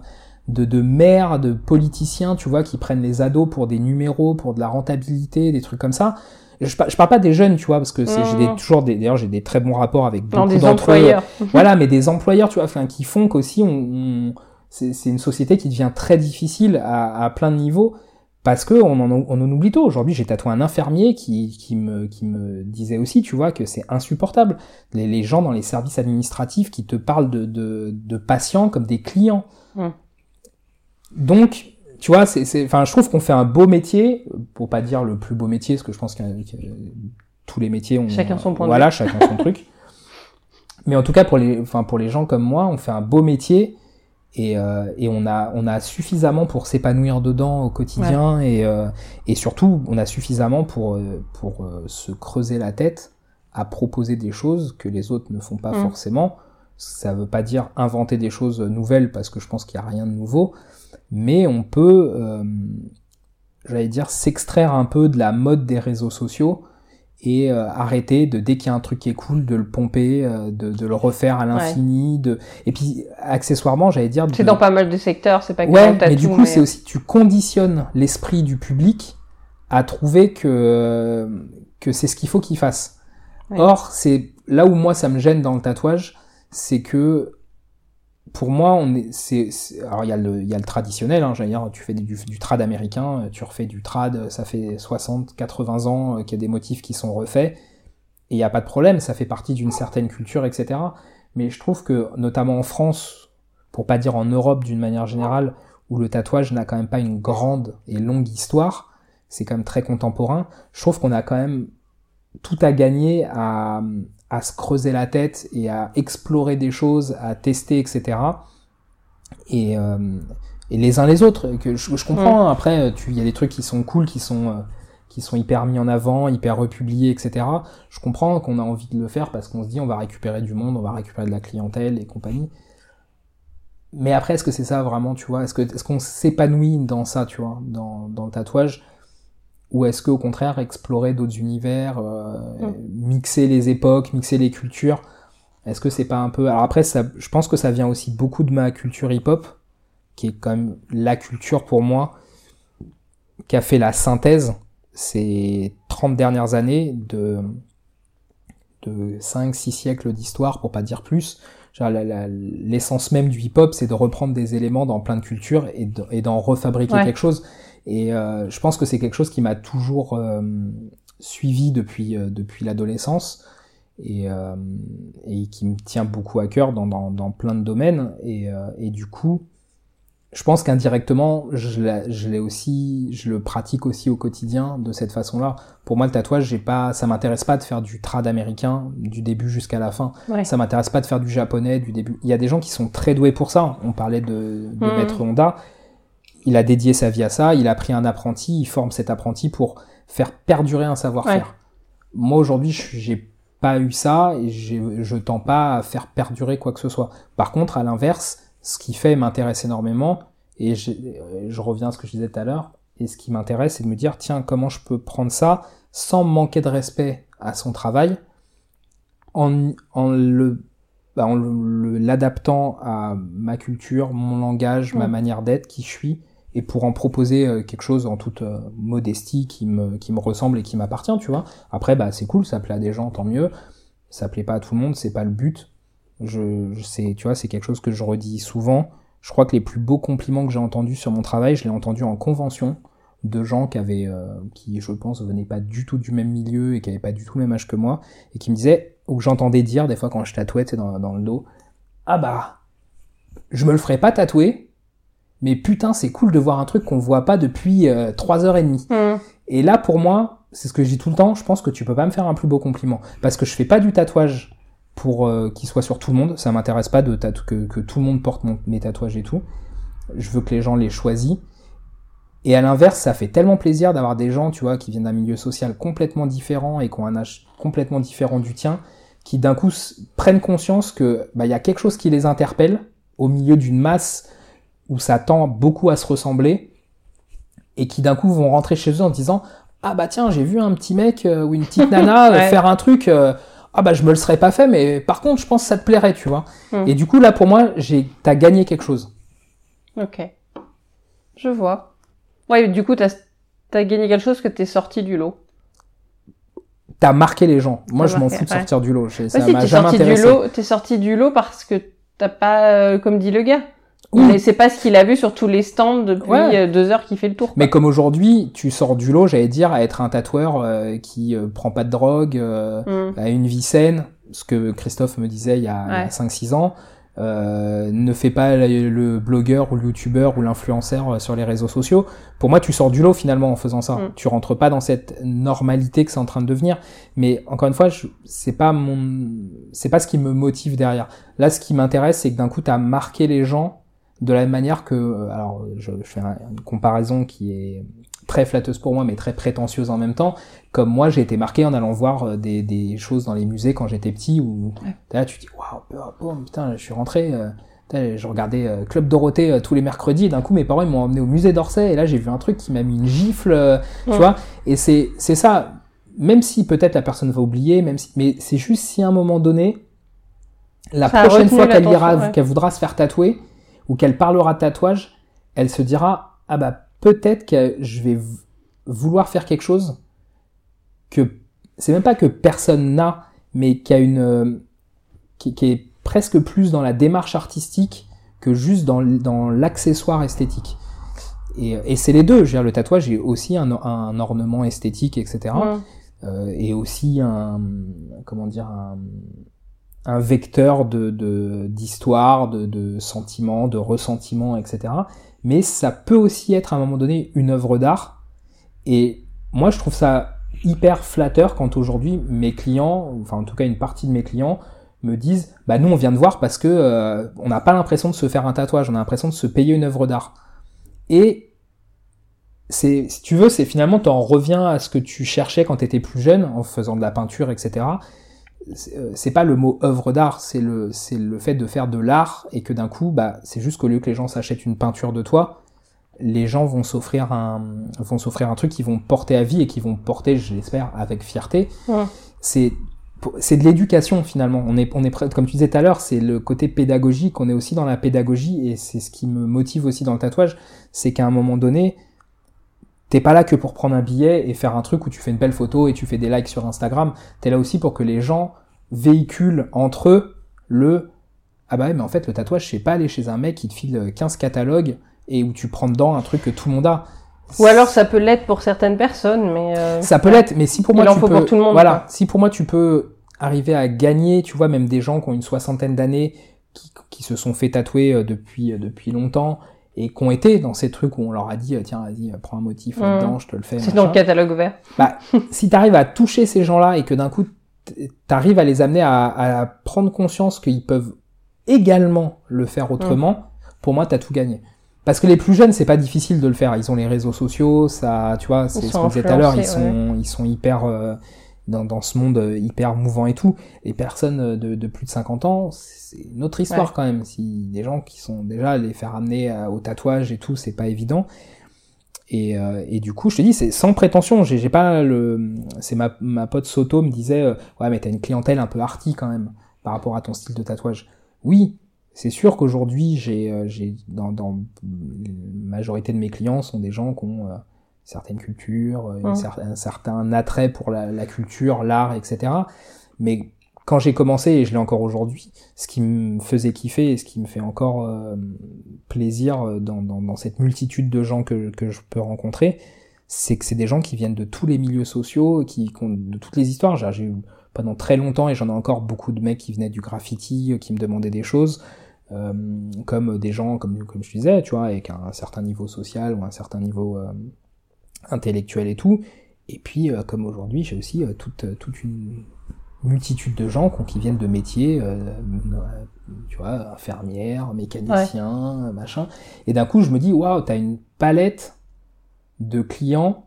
de, de maires, de politiciens, tu vois, qui prennent les ados pour des numéros, pour de la rentabilité, des trucs comme ça. Je, je parle pas des jeunes, tu vois, parce que c'est, j'ai toujours des, d'ailleurs, j'ai des très bons rapports avec beaucoup d'entre eux. voilà, mais des employeurs, tu vois, enfin, qui font qu'aussi on, c'est, c'est une société qui devient très difficile à, à plein de niveaux parce que on en, on en oublie tout. Aujourd'hui, j'ai tatoué un infirmier qui, qui, me, qui me disait aussi, tu vois, que c'est insupportable. Les, les, gens dans les services administratifs qui te parlent de, de, de patients comme des clients. Donc, tu vois, c'est, enfin, je trouve qu'on fait un beau métier, pour pas dire le plus beau métier, parce que je pense que, tous les métiers ont, chacun son point voilà, chacun son truc. Mais en tout cas, pour les, enfin, pour les gens comme moi, on fait un beau métier et, euh, et, on a on a suffisamment pour s'épanouir dedans au quotidien et euh, et surtout on a suffisamment pour euh, pour se creuser la tête à proposer des choses que les autres ne font pas mm. forcément ça veut pas dire inventer des choses nouvelles parce que je pense qu'il y a rien de nouveau mais on peut euh, j'allais dire s'extraire un peu de la mode des réseaux sociaux et euh, arrêter de dès qu'il y a un truc qui est cool de le pomper euh, de, de, le refaire à l'infini de et puis accessoirement j'allais dire c'est dans pas mal de secteurs c'est pas que ouais, mais du coup c'est aussi tu conditionnes l'esprit du public à trouver que que c'est ce qu'il faut qu'il fasse. Or c'est là où moi ça me gêne dans le tatouage c'est que pour moi, on est, alors il y a le, traditionnel, hein, tu fais du, trad américain, tu refais du trad, ça fait 60, 80 ans euh, qu'il y a des motifs qui sont refaits, et il n'y a pas de problème, ça fait partie d'une certaine culture, etc. Mais je trouve que, notamment en France, pour pas dire en Europe d'une manière générale, où le tatouage n'a quand même pas une grande et longue histoire, c'est quand même très contemporain, je trouve qu'on a quand même tout à gagner à, à se creuser la tête et à explorer des choses, à tester, etc. Et, euh, et les uns les autres. Que je, je comprends. Hein, après, il y a des trucs qui sont cool, qui sont euh, qui sont hyper mis en avant, hyper republiés, etc. Je comprends qu'on a envie de le faire parce qu'on se dit on va récupérer du monde, on va récupérer de la clientèle et compagnie. Mais après, est-ce que c'est ça vraiment, tu vois? Est-ce que est-ce qu'on s'épanouit dans ça, tu vois, dans, dans le tatouage? Ou est-ce qu'au contraire explorer d'autres univers, euh, mm. mixer les époques, mixer les cultures? Est-ce que c'est pas un peu Alors après, ça, je pense que ça vient aussi beaucoup de ma culture hip-hop, qui est quand même la culture pour moi qui a fait la synthèse ces 30 dernières années de, de 5-6 siècles d'histoire, pour pas dire plus. L'essence même du hip-hop, c'est de reprendre des éléments dans plein de cultures et d'en refabriquer quelque chose. Et euh, je pense que c'est quelque chose qui m'a toujours euh, suivi depuis, euh, depuis l'adolescence et, et qui me tient beaucoup à cœur dans, dans, dans plein de domaines. Et, et du coup, je pense qu'indirectement, je l'ai aussi, je le pratique aussi au quotidien de cette façon-là. Pour moi, le tatouage, j'ai pas, ça m'intéresse pas de faire du trad américain du début jusqu'à la fin. Ça m'intéresse pas de faire du japonais du début. Il y a des gens qui sont très doués pour ça. On parlait de, de hmm. Maître Honda. Il a dédié sa vie à ça. Il a pris un apprenti. Il forme cet apprenti pour faire perdurer un savoir-faire. Moi, aujourd'hui, j'ai pas eu ça et je tends pas à faire perdurer quoi que ce soit. Par contre, à l'inverse, ce qui fait m'intéresse énormément, et je, je, reviens à ce que je disais tout à l'heure, et ce qui m'intéresse, c'est de me dire, tiens, comment je peux prendre ça sans manquer de respect à son travail, en, en le bah, en l'adaptant à ma culture, mon langage, ma manière d'être, qui je suis, et pour en proposer euh, quelque chose en toute euh, modestie qui me, qui me ressemble et qui m'appartient, tu vois. Après, bah, c'est cool, ça plaît à des gens, tant mieux. Ça plaît pas à tout le monde, c'est pas le but. Je, je sais, tu vois, c'est quelque chose que je redis souvent. Je crois que les plus beaux compliments que j'ai entendus sur mon travail, je l'ai entendu en convention de gens qui avaient, euh, qui je pense venaient pas du tout du même milieu et qui avaient pas du tout le même âge que moi et qui me disaient ou j'entendais dire des fois quand je tatouais, dans, dans le dos, ah bah, je me le ferais pas tatouer, mais putain c'est cool de voir un truc qu'on voit pas depuis euh, trois heures et demie. Mmh. Et là pour moi, c'est ce que je dis tout le temps, je pense que tu peux pas me faire un plus beau compliment parce que je fais pas du tatouage pour euh, qu'il soit sur tout le monde. Ça m'intéresse pas de que, que tout le monde porte mes tatouages et tout. Je veux que les gens les choisissent. Et à l'inverse, ça fait tellement plaisir d'avoir des gens, tu vois, qui viennent d'un milieu social complètement différent et qui ont un âge complètement différent du tien, qui d'un coup prennent conscience que bah il y a quelque chose qui les interpelle au milieu d'une masse où ça tend beaucoup à se ressembler et qui d'un coup vont rentrer chez eux en disant ah bah tiens j'ai vu un petit mec euh, ou une petite nana euh, faire un truc ah bah je me le serais pas fait, mais par contre je pense que ça te plairait, tu vois. Hmm. Et du coup là pour moi, j'ai, t'as gagné quelque chose. Ok, je vois. Ouais, du coup t'as, t'as gagné quelque chose que t'es sorti du lot. T'as marqué les gens. Moi je m'en fous de sortir du lot. Ça m'a jamais sorti Du lot, t'es sorti du lot parce que t'as pas, euh, comme dit le gars, mais c'est pas ce qu'il a vu sur tous les stands depuis euh, deux heures qu'il fait le tour. Mais comme aujourd'hui, tu sors du lot, j'allais dire, à être un tatoueur euh, qui euh, prend pas de drogue, euh, mm. a une vie saine, ce que Christophe me disait il y a, 5-6 ans, ne fait pas le, blogueur ou le youtubeur ou l'influenceur sur les réseaux sociaux. Pour moi, tu sors du lot finalement en faisant ça. Mm. Tu rentres pas dans cette normalité que c'est en train de devenir. Mais encore une fois, c'est pas mon, c'est pas ce qui me motive derrière. Là, ce qui m'intéresse, c'est que d'un coup, tu as marqué les gens de la même manière que, euh, alors je, fais une comparaison qui est très flatteuse pour moi, mais très prétentieuse en même temps. Comme moi, j'ai été marqué en allant voir euh, des, des choses dans les musées quand j'étais petit, où là tu te dis waouh, putain, je suis rentré. Euh, je regardais Club Dorothée tous les mercredis, d'un coup mes parents m'ont emmené au musée d'Orsay, et là j'ai vu un truc qui m'a mis une gifle, tu vois. Et c'est c'est ça. Même si peut-être la personne va oublier, même si, mais c'est juste si à un moment donné, la prochaine fois qu'elle ira, qu'elle voudra se faire tatouer, ou qu'elle parlera de tatouage, elle se dira ah bah peut-être que je vais vouloir faire quelque chose que c'est même pas que personne n'a, mais qui a une euh, qui, est presque plus dans la démarche artistique que juste dans, dans l'accessoire esthétique. Et, et c'est les deux. Je veux dire, le tatouage est aussi un, un ornement esthétique, etc. Euh, et aussi un comment dire un, un vecteur de d'histoire, de, de, sentiments, de ressentiments, etc. Mais ça peut aussi être à un moment donné une œuvre d'art. Et moi, je trouve ça hyper flatteur quand aujourd'hui mes clients, enfin en tout cas une partie de mes clients, me disent bah nous on vient de voir parce que euh, on n'a pas l'impression de se faire un tatouage, on a l'impression de se payer une œuvre d'art. Et si tu veux, c'est finalement t'en reviens à ce que tu cherchais quand t'étais plus jeune en faisant de la peinture, etc. Euh, c'est pas le mot œuvre d'art, c'est le, c'est le fait de faire de l'art et que d'un coup, bah, c'est juste qu'au lieu que les gens s'achètent une peinture de toi, les gens vont s'offrir un, vont s'offrir un truc qu'ils vont porter à vie et qui vont porter, je l'espère, avec fierté. C'est, c'est de l'éducation finalement. On est, on est comme tu disais tout à l'heure, c'est le côté pédagogique. On est aussi dans la pédagogie et c'est ce qui me motive aussi dans le tatouage, c'est qu'à un moment donné, t'es pas là que pour prendre un billet et faire un truc où tu fais une belle photo et tu fais des likes sur Instagram. T'es là aussi pour que les gens véhiculent entre eux le ah bah ouais, mais en fait le tatouage c'est pas aller chez un mec qui te file 15 catalogues et où tu prends dedans un truc que tout le monde a. Ou alors ça peut l'être pour certaines personnes, mais euh, ça peut l'être, mais si pour moi il en tu faut peux, pour tout le monde. voilà, quoi. si pour moi tu peux arriver à gagner, tu vois, même des gens qui ont une soixantaine d'années, qui, qui se sont fait tatouer euh, depuis euh, depuis longtemps et qui ont été dans ces trucs où on leur a dit euh, tiens vas-y euh, prends un motif Mhm. là-dedans, je te le fais. C'est dans le catalogue vert. Bah, si t'arrives à toucher ces gens-là et que d'un coup t'arrives à les amener à, à prendre conscience qu'ils peuvent également le faire autrement, pour moi t'as tout gagné. Parce que les plus jeunes, c'est pas difficile de le faire. Ils ont les réseaux sociaux, ça, tu vois, c'est ce qu'on disait tout à l'heure. Ils sont, ils sont hyper euh, dans, dans ce monde euh, hyper mouvant et tout. Les personnes euh, de, de plus de 50 ans, c'est une autre histoire Ouais. quand même. Si des gens qui sont déjà les faire amener à- au tatouage et tout, c'est pas évident. Et, euh, et du coup, je te dis, c'est sans prétention. J'ai j'ai pas le. C'est ma, ma pote Soto me disait, euh, ouais, mais t'as une clientèle un peu arty quand même par rapport à ton style de tatouage. Oui, c'est sûr qu'aujourd'hui, j'ai, euh, j'ai dans, dans la majorité de mes clients sont des gens qui ont certaines cultures, euh, une Mm. cer- un certain attrait pour la, la culture, l'art, etc. Mais quand j'ai commencé, et je l'ai encore aujourd'hui, ce qui me faisait kiffer et ce qui me fait encore euh, plaisir euh, dans, dans, dans cette multitude de gens que, que je peux rencontrer, c'est que c'est des gens qui viennent de tous les milieux sociaux, qui, qui ont de toutes les histoires. J'ai eu pendant très longtemps, et j'en ai encore beaucoup de mecs qui venaient du graffiti, qui me demandaient des choses, euh, comme des gens, comme, comme je disais, tu vois, avec un, certain niveau social ou un certain niveau euh, intellectuel et tout. Et puis, euh, comme aujourd'hui, j'ai aussi euh, toute, euh, toute une multitude de gens qui, viennent de métiers, tu vois, infirmières, mécaniciens, euh, machin. Et d'un coup, je me dis, waouh, t'as une palette de clients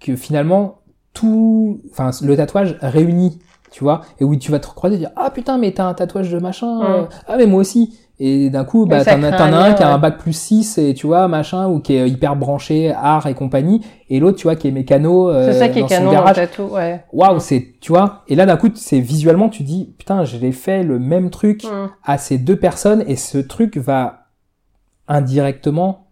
que finalement, tout, enfin, le tatouage réunit, tu vois, et où tu vas te croiser et dire, ah putain, mais t'as un tatouage de machin, euh, Mm. ah mais moi aussi. Et d'un coup, bah, t'en as, as un qui a un bac plus 6, et tu vois, machin, ou qui est hyper branché art et compagnie, et l'autre, tu vois, qui est mécano, euh, C'est ça qui est canon dans le garage. tatou, ouais. Waouh, c'est, tu vois, et là, d'un coup, c'est visuellement, tu dis, putain, j'ai fait le même truc Mm. à ces deux personnes et ce truc va indirectement,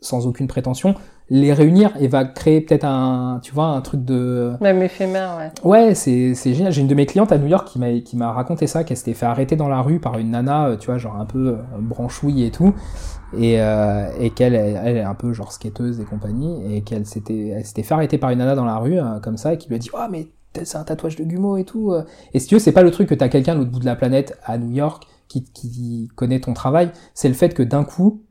sans aucune prétention, les réunir et va créer peut-être un, tu vois, un truc de, Même éphémère, ouais. ouais, c'est, c'est génial. J'ai une de mes clientes à New York qui m'a, qui m'a raconté ça, qu'elle s'était fait arrêter dans la rue par une nana, euh, tu vois, genre un peu euh, branchouille et tout, et, euh, et qu'elle, elle, est un peu genre skateuse et compagnie, et qu'elle s'était, elle s'était fait arrêter par une nana dans la rue, euh, comme ça, et qui lui a dit, oh, mais c'est un tatouage de Gumo et tout. Et si tu veux, c'est pas le truc que t'as quelqu'un de l'autre bout de la planète à New York qui, qui connaît ton travail, c'est le fait que d'un coup,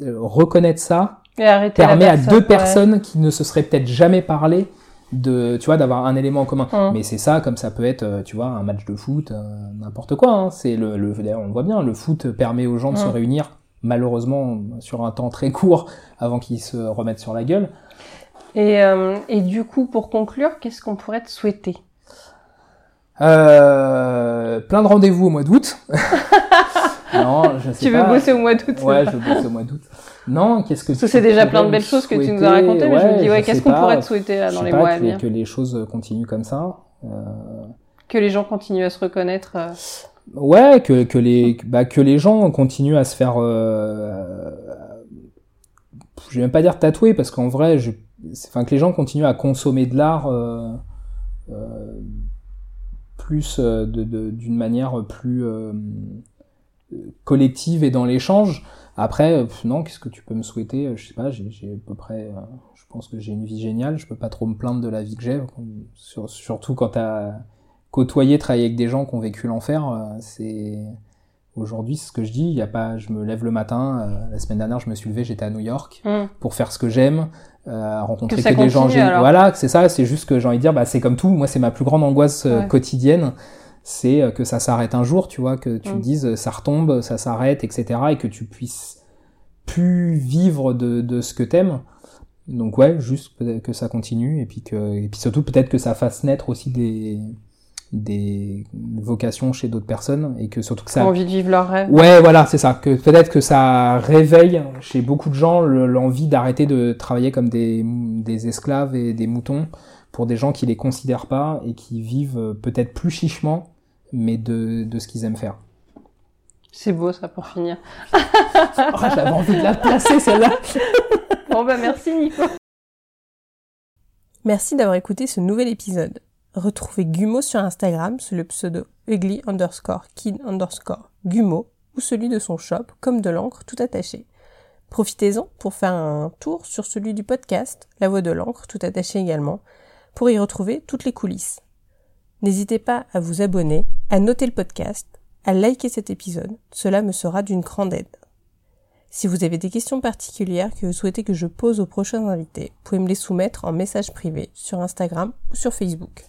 reconnaître ça Et permet à deux ouais. personnes qui ne se seraient peut-être jamais parlé de, tu vois, d'avoir un élément en commun. Mm. Mais c'est ça, comme ça peut être, euh, tu vois, un match de foot, euh, n'importe quoi. Hein. C'est le, on le voit bien, le foot permet aux gens de se Mm. réunir, malheureusement sur un temps très court, avant qu'ils se remettent sur la gueule. Et, euh, et du coup, pour conclure, qu'est-ce qu'on pourrait te souhaiter? Euh, plein de rendez-vous au mois d'août. non, je sais Tu veux pas. bosser au mois d'août Ouais, je veux bosser au mois d'août. Non, qu'est-ce que Parce que tu c'est déjà plein de belles choses que tu nous as racontées, mais je me dis, ouais, qu'est-ce qu'on pourrait te souhaiter là, dans les mois à venir que les choses continuent comme ça. Euh, Que les gens continuent à se reconnaître. euh, Ouais, que, que, les, bah, que les gens continuent à se faire... Euh, je vais même pas dire tatouer, parce qu'en vrai, je, enfin, que les gens continuent à consommer de l'art euh, euh, plus de, de- d'une manière plus euh, collective et dans l'échange. Après, euh, non, qu'est-ce que tu peux me souhaiter? Euh, Je sais pas, j'ai, à peu près... euh, je pense que j'ai une vie géniale, je peux pas trop me plaindre de la vie que j'ai, sur- surtout quand t'as côtoyer, travailler avec des gens qui ont vécu l'enfer, c'est aujourd'hui c'est ce que je dis. Il y a pas, je me lève le matin. euh, la semaine dernière, je me suis levé, j'étais à New York hum. pour faire ce que j'aime, euh, rencontrer Que des gens. continue, alors. Voilà, c'est ça. C'est juste que j'ai envie de dire, bah c'est comme tout. Moi, c'est ma plus grande angoisse Ouais. quotidienne. C'est euh, que ça s'arrête un jour, tu vois, que tu Mm. te dises euh, ça retombe, ça s'arrête, etc. Et que tu puisses plus vivre de, de ce que t'aimes. Donc ouais, juste que ça continue et puis que et puis surtout peut-être que ça fasse naître aussi des des vocations chez d'autres personnes et que surtout que ça envie de vivre leur rêve. Ouais, voilà, c'est ça. Que peut-être que ça réveille chez beaucoup de gens le- l'envie d'arrêter de travailler comme des, des esclaves et des moutons pour des gens qui les considèrent pas et qui vivent euh, peut-être plus chichement, mais de, de ce qu'ils aiment faire. C'est beau ça pour finir. Oh, J'avais envie de la placer celle-là. Bon bah merci Nico. Merci d'avoir écouté ce nouvel épisode. Retrouvez Gumo sur Instagram sous le pseudo ugly underscore kid underscore Gumo ou celui de son shop comme de l'encre tout attaché. Profitez-en pour faire un tour sur celui du podcast La Voix de l'encre tout attaché également pour y retrouver toutes les coulisses. N'hésitez pas à vous abonner, à noter le podcast, à liker cet épisode, cela me sera d'une grande aide. Si vous avez des questions particulières que vous souhaitez que je pose aux prochains invités, vous pouvez me les soumettre en message privé sur Instagram ou sur Facebook.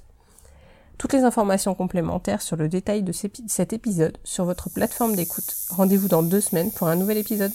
Toutes les informations complémentaires sur le détail de cet épisode sur votre plateforme d'écoute. Rendez-vous dans deux semaines pour un nouvel épisode.